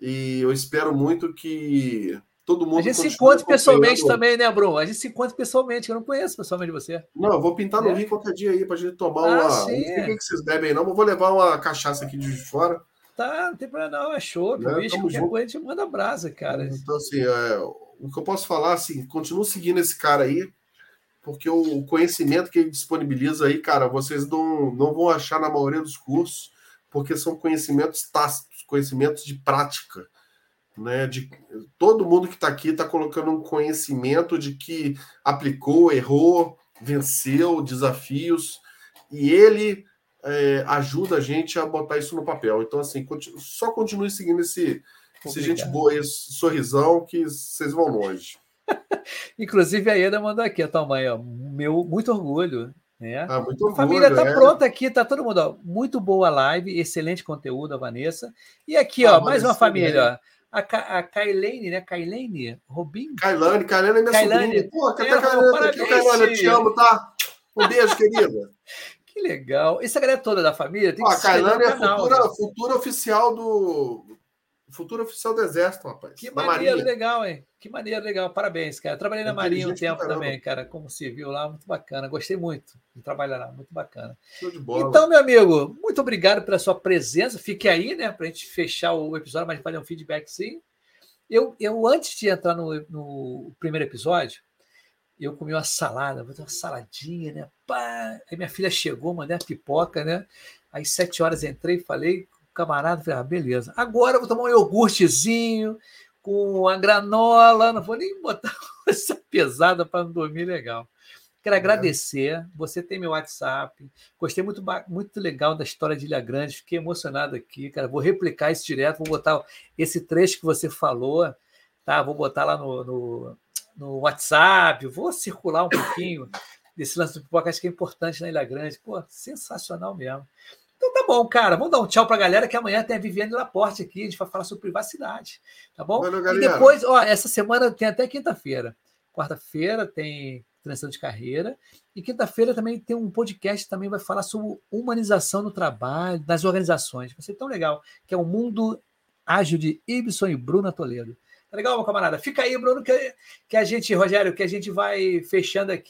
[SPEAKER 4] E eu espero muito que todo mundo.
[SPEAKER 1] A gente se encontra pessoalmente também, né, Bruno? A gente se encontra pessoalmente, eu não conheço pessoalmente você.
[SPEAKER 4] Não, eu vou pintar no
[SPEAKER 1] É.
[SPEAKER 4] Rio qualquer dia aí pra gente tomar
[SPEAKER 1] Ah,
[SPEAKER 4] uma.
[SPEAKER 1] sim.
[SPEAKER 4] Não sei o que vocês bebem não, mas vou levar uma cachaça aqui de fora.
[SPEAKER 1] Tá, não tem problema não, é show.
[SPEAKER 4] Né,
[SPEAKER 1] bicho, qualquer
[SPEAKER 4] junto.
[SPEAKER 1] coisa a gente manda brasa, cara.
[SPEAKER 4] Então, assim, é, o que eu posso falar, assim, continuo seguindo esse cara aí, porque o conhecimento que ele disponibiliza aí, cara, vocês não, não vão achar na maioria dos cursos, porque são conhecimentos tácitos, conhecimentos de prática. Né, de todo mundo que está aqui está colocando um conhecimento de que aplicou, errou, venceu desafios e ele é, ajuda a gente a botar isso no papel. Então, assim, só continue seguindo esse, esse gente boa, esse sorrisão, que vocês vão longe.
[SPEAKER 1] Inclusive a Ieda mandou aqui a tua mãe, ó. Meu, muito orgulho. Né?
[SPEAKER 4] Ah,
[SPEAKER 1] A família
[SPEAKER 4] orgulho,
[SPEAKER 1] tá
[SPEAKER 4] é.
[SPEAKER 1] pronta aqui, tá todo mundo, ó. Muito boa a live, excelente conteúdo, a Vanessa. E aqui,
[SPEAKER 4] Ah,
[SPEAKER 1] ó, mais uma família, ó. A, Ka a Kailane, né? Kailane Robin.
[SPEAKER 4] Kailane, Kailane é minha
[SPEAKER 1] Kailane.
[SPEAKER 4] sobrinha. Pô, cadê
[SPEAKER 1] É,
[SPEAKER 4] a Kailane? Eu te amo, tá? Um beijo, querida.
[SPEAKER 1] Que legal. Essa galera toda da família tem que
[SPEAKER 4] a Kailane é a futura,
[SPEAKER 1] né?
[SPEAKER 4] futura oficial do. Futura oficial do Exército, rapaz.
[SPEAKER 1] Que
[SPEAKER 4] Marinha.
[SPEAKER 1] legal, hein? Que maneiro, legal. Parabéns, cara. Trabalhei na Marinha um tempo também, cara, como civil lá, muito bacana. Gostei muito de trabalhar lá, muito bacana.
[SPEAKER 4] Show de bola.
[SPEAKER 1] Então, meu amigo, muito obrigado pela sua presença. Fique aí, né, para a gente fechar o episódio, mas fazer um feedback sim. Eu, eu antes de entrar no, no primeiro episódio, eu comi uma salada, vou ter uma saladinha, né? Pá! Aí minha filha chegou, mandei a pipoca, né? Aí, sete horas entrei, falei com o camarada, falei, ah, beleza. Agora eu vou tomar um iogurtezinho com a granola, não vou nem botar essa pesada para não dormir legal. Quero agradecer. Você tem meu WhatsApp. Gostei muito, muito legal da história de Ilha Grande. Fiquei emocionado aqui, cara. Vou replicar isso direto. Vou botar esse trecho que você falou, tá? Vou botar lá no, no, no WhatsApp. Vou circular um pouquinho desse lance do pipoca. Acho que é importante na Ilha Grande. Pô, sensacional mesmo. Então tá bom, cara. Vamos dar um tchau pra galera que amanhã tem a Viviane Laporte aqui. A gente vai falar sobre privacidade. Tá bom?
[SPEAKER 4] Valeu,
[SPEAKER 1] E depois, ó, essa semana tem até quinta-feira. Quarta-feira tem transição de carreira. E quinta-feira também tem um podcast que também vai falar sobre humanização no trabalho, das organizações. Vai ser tão legal, que é o Mundo Ágil de Ibson e Bruna Toledo. Tá legal, meu camarada? Fica aí, Bruno, que, que a gente, Rogério, que a gente vai fechando aqui.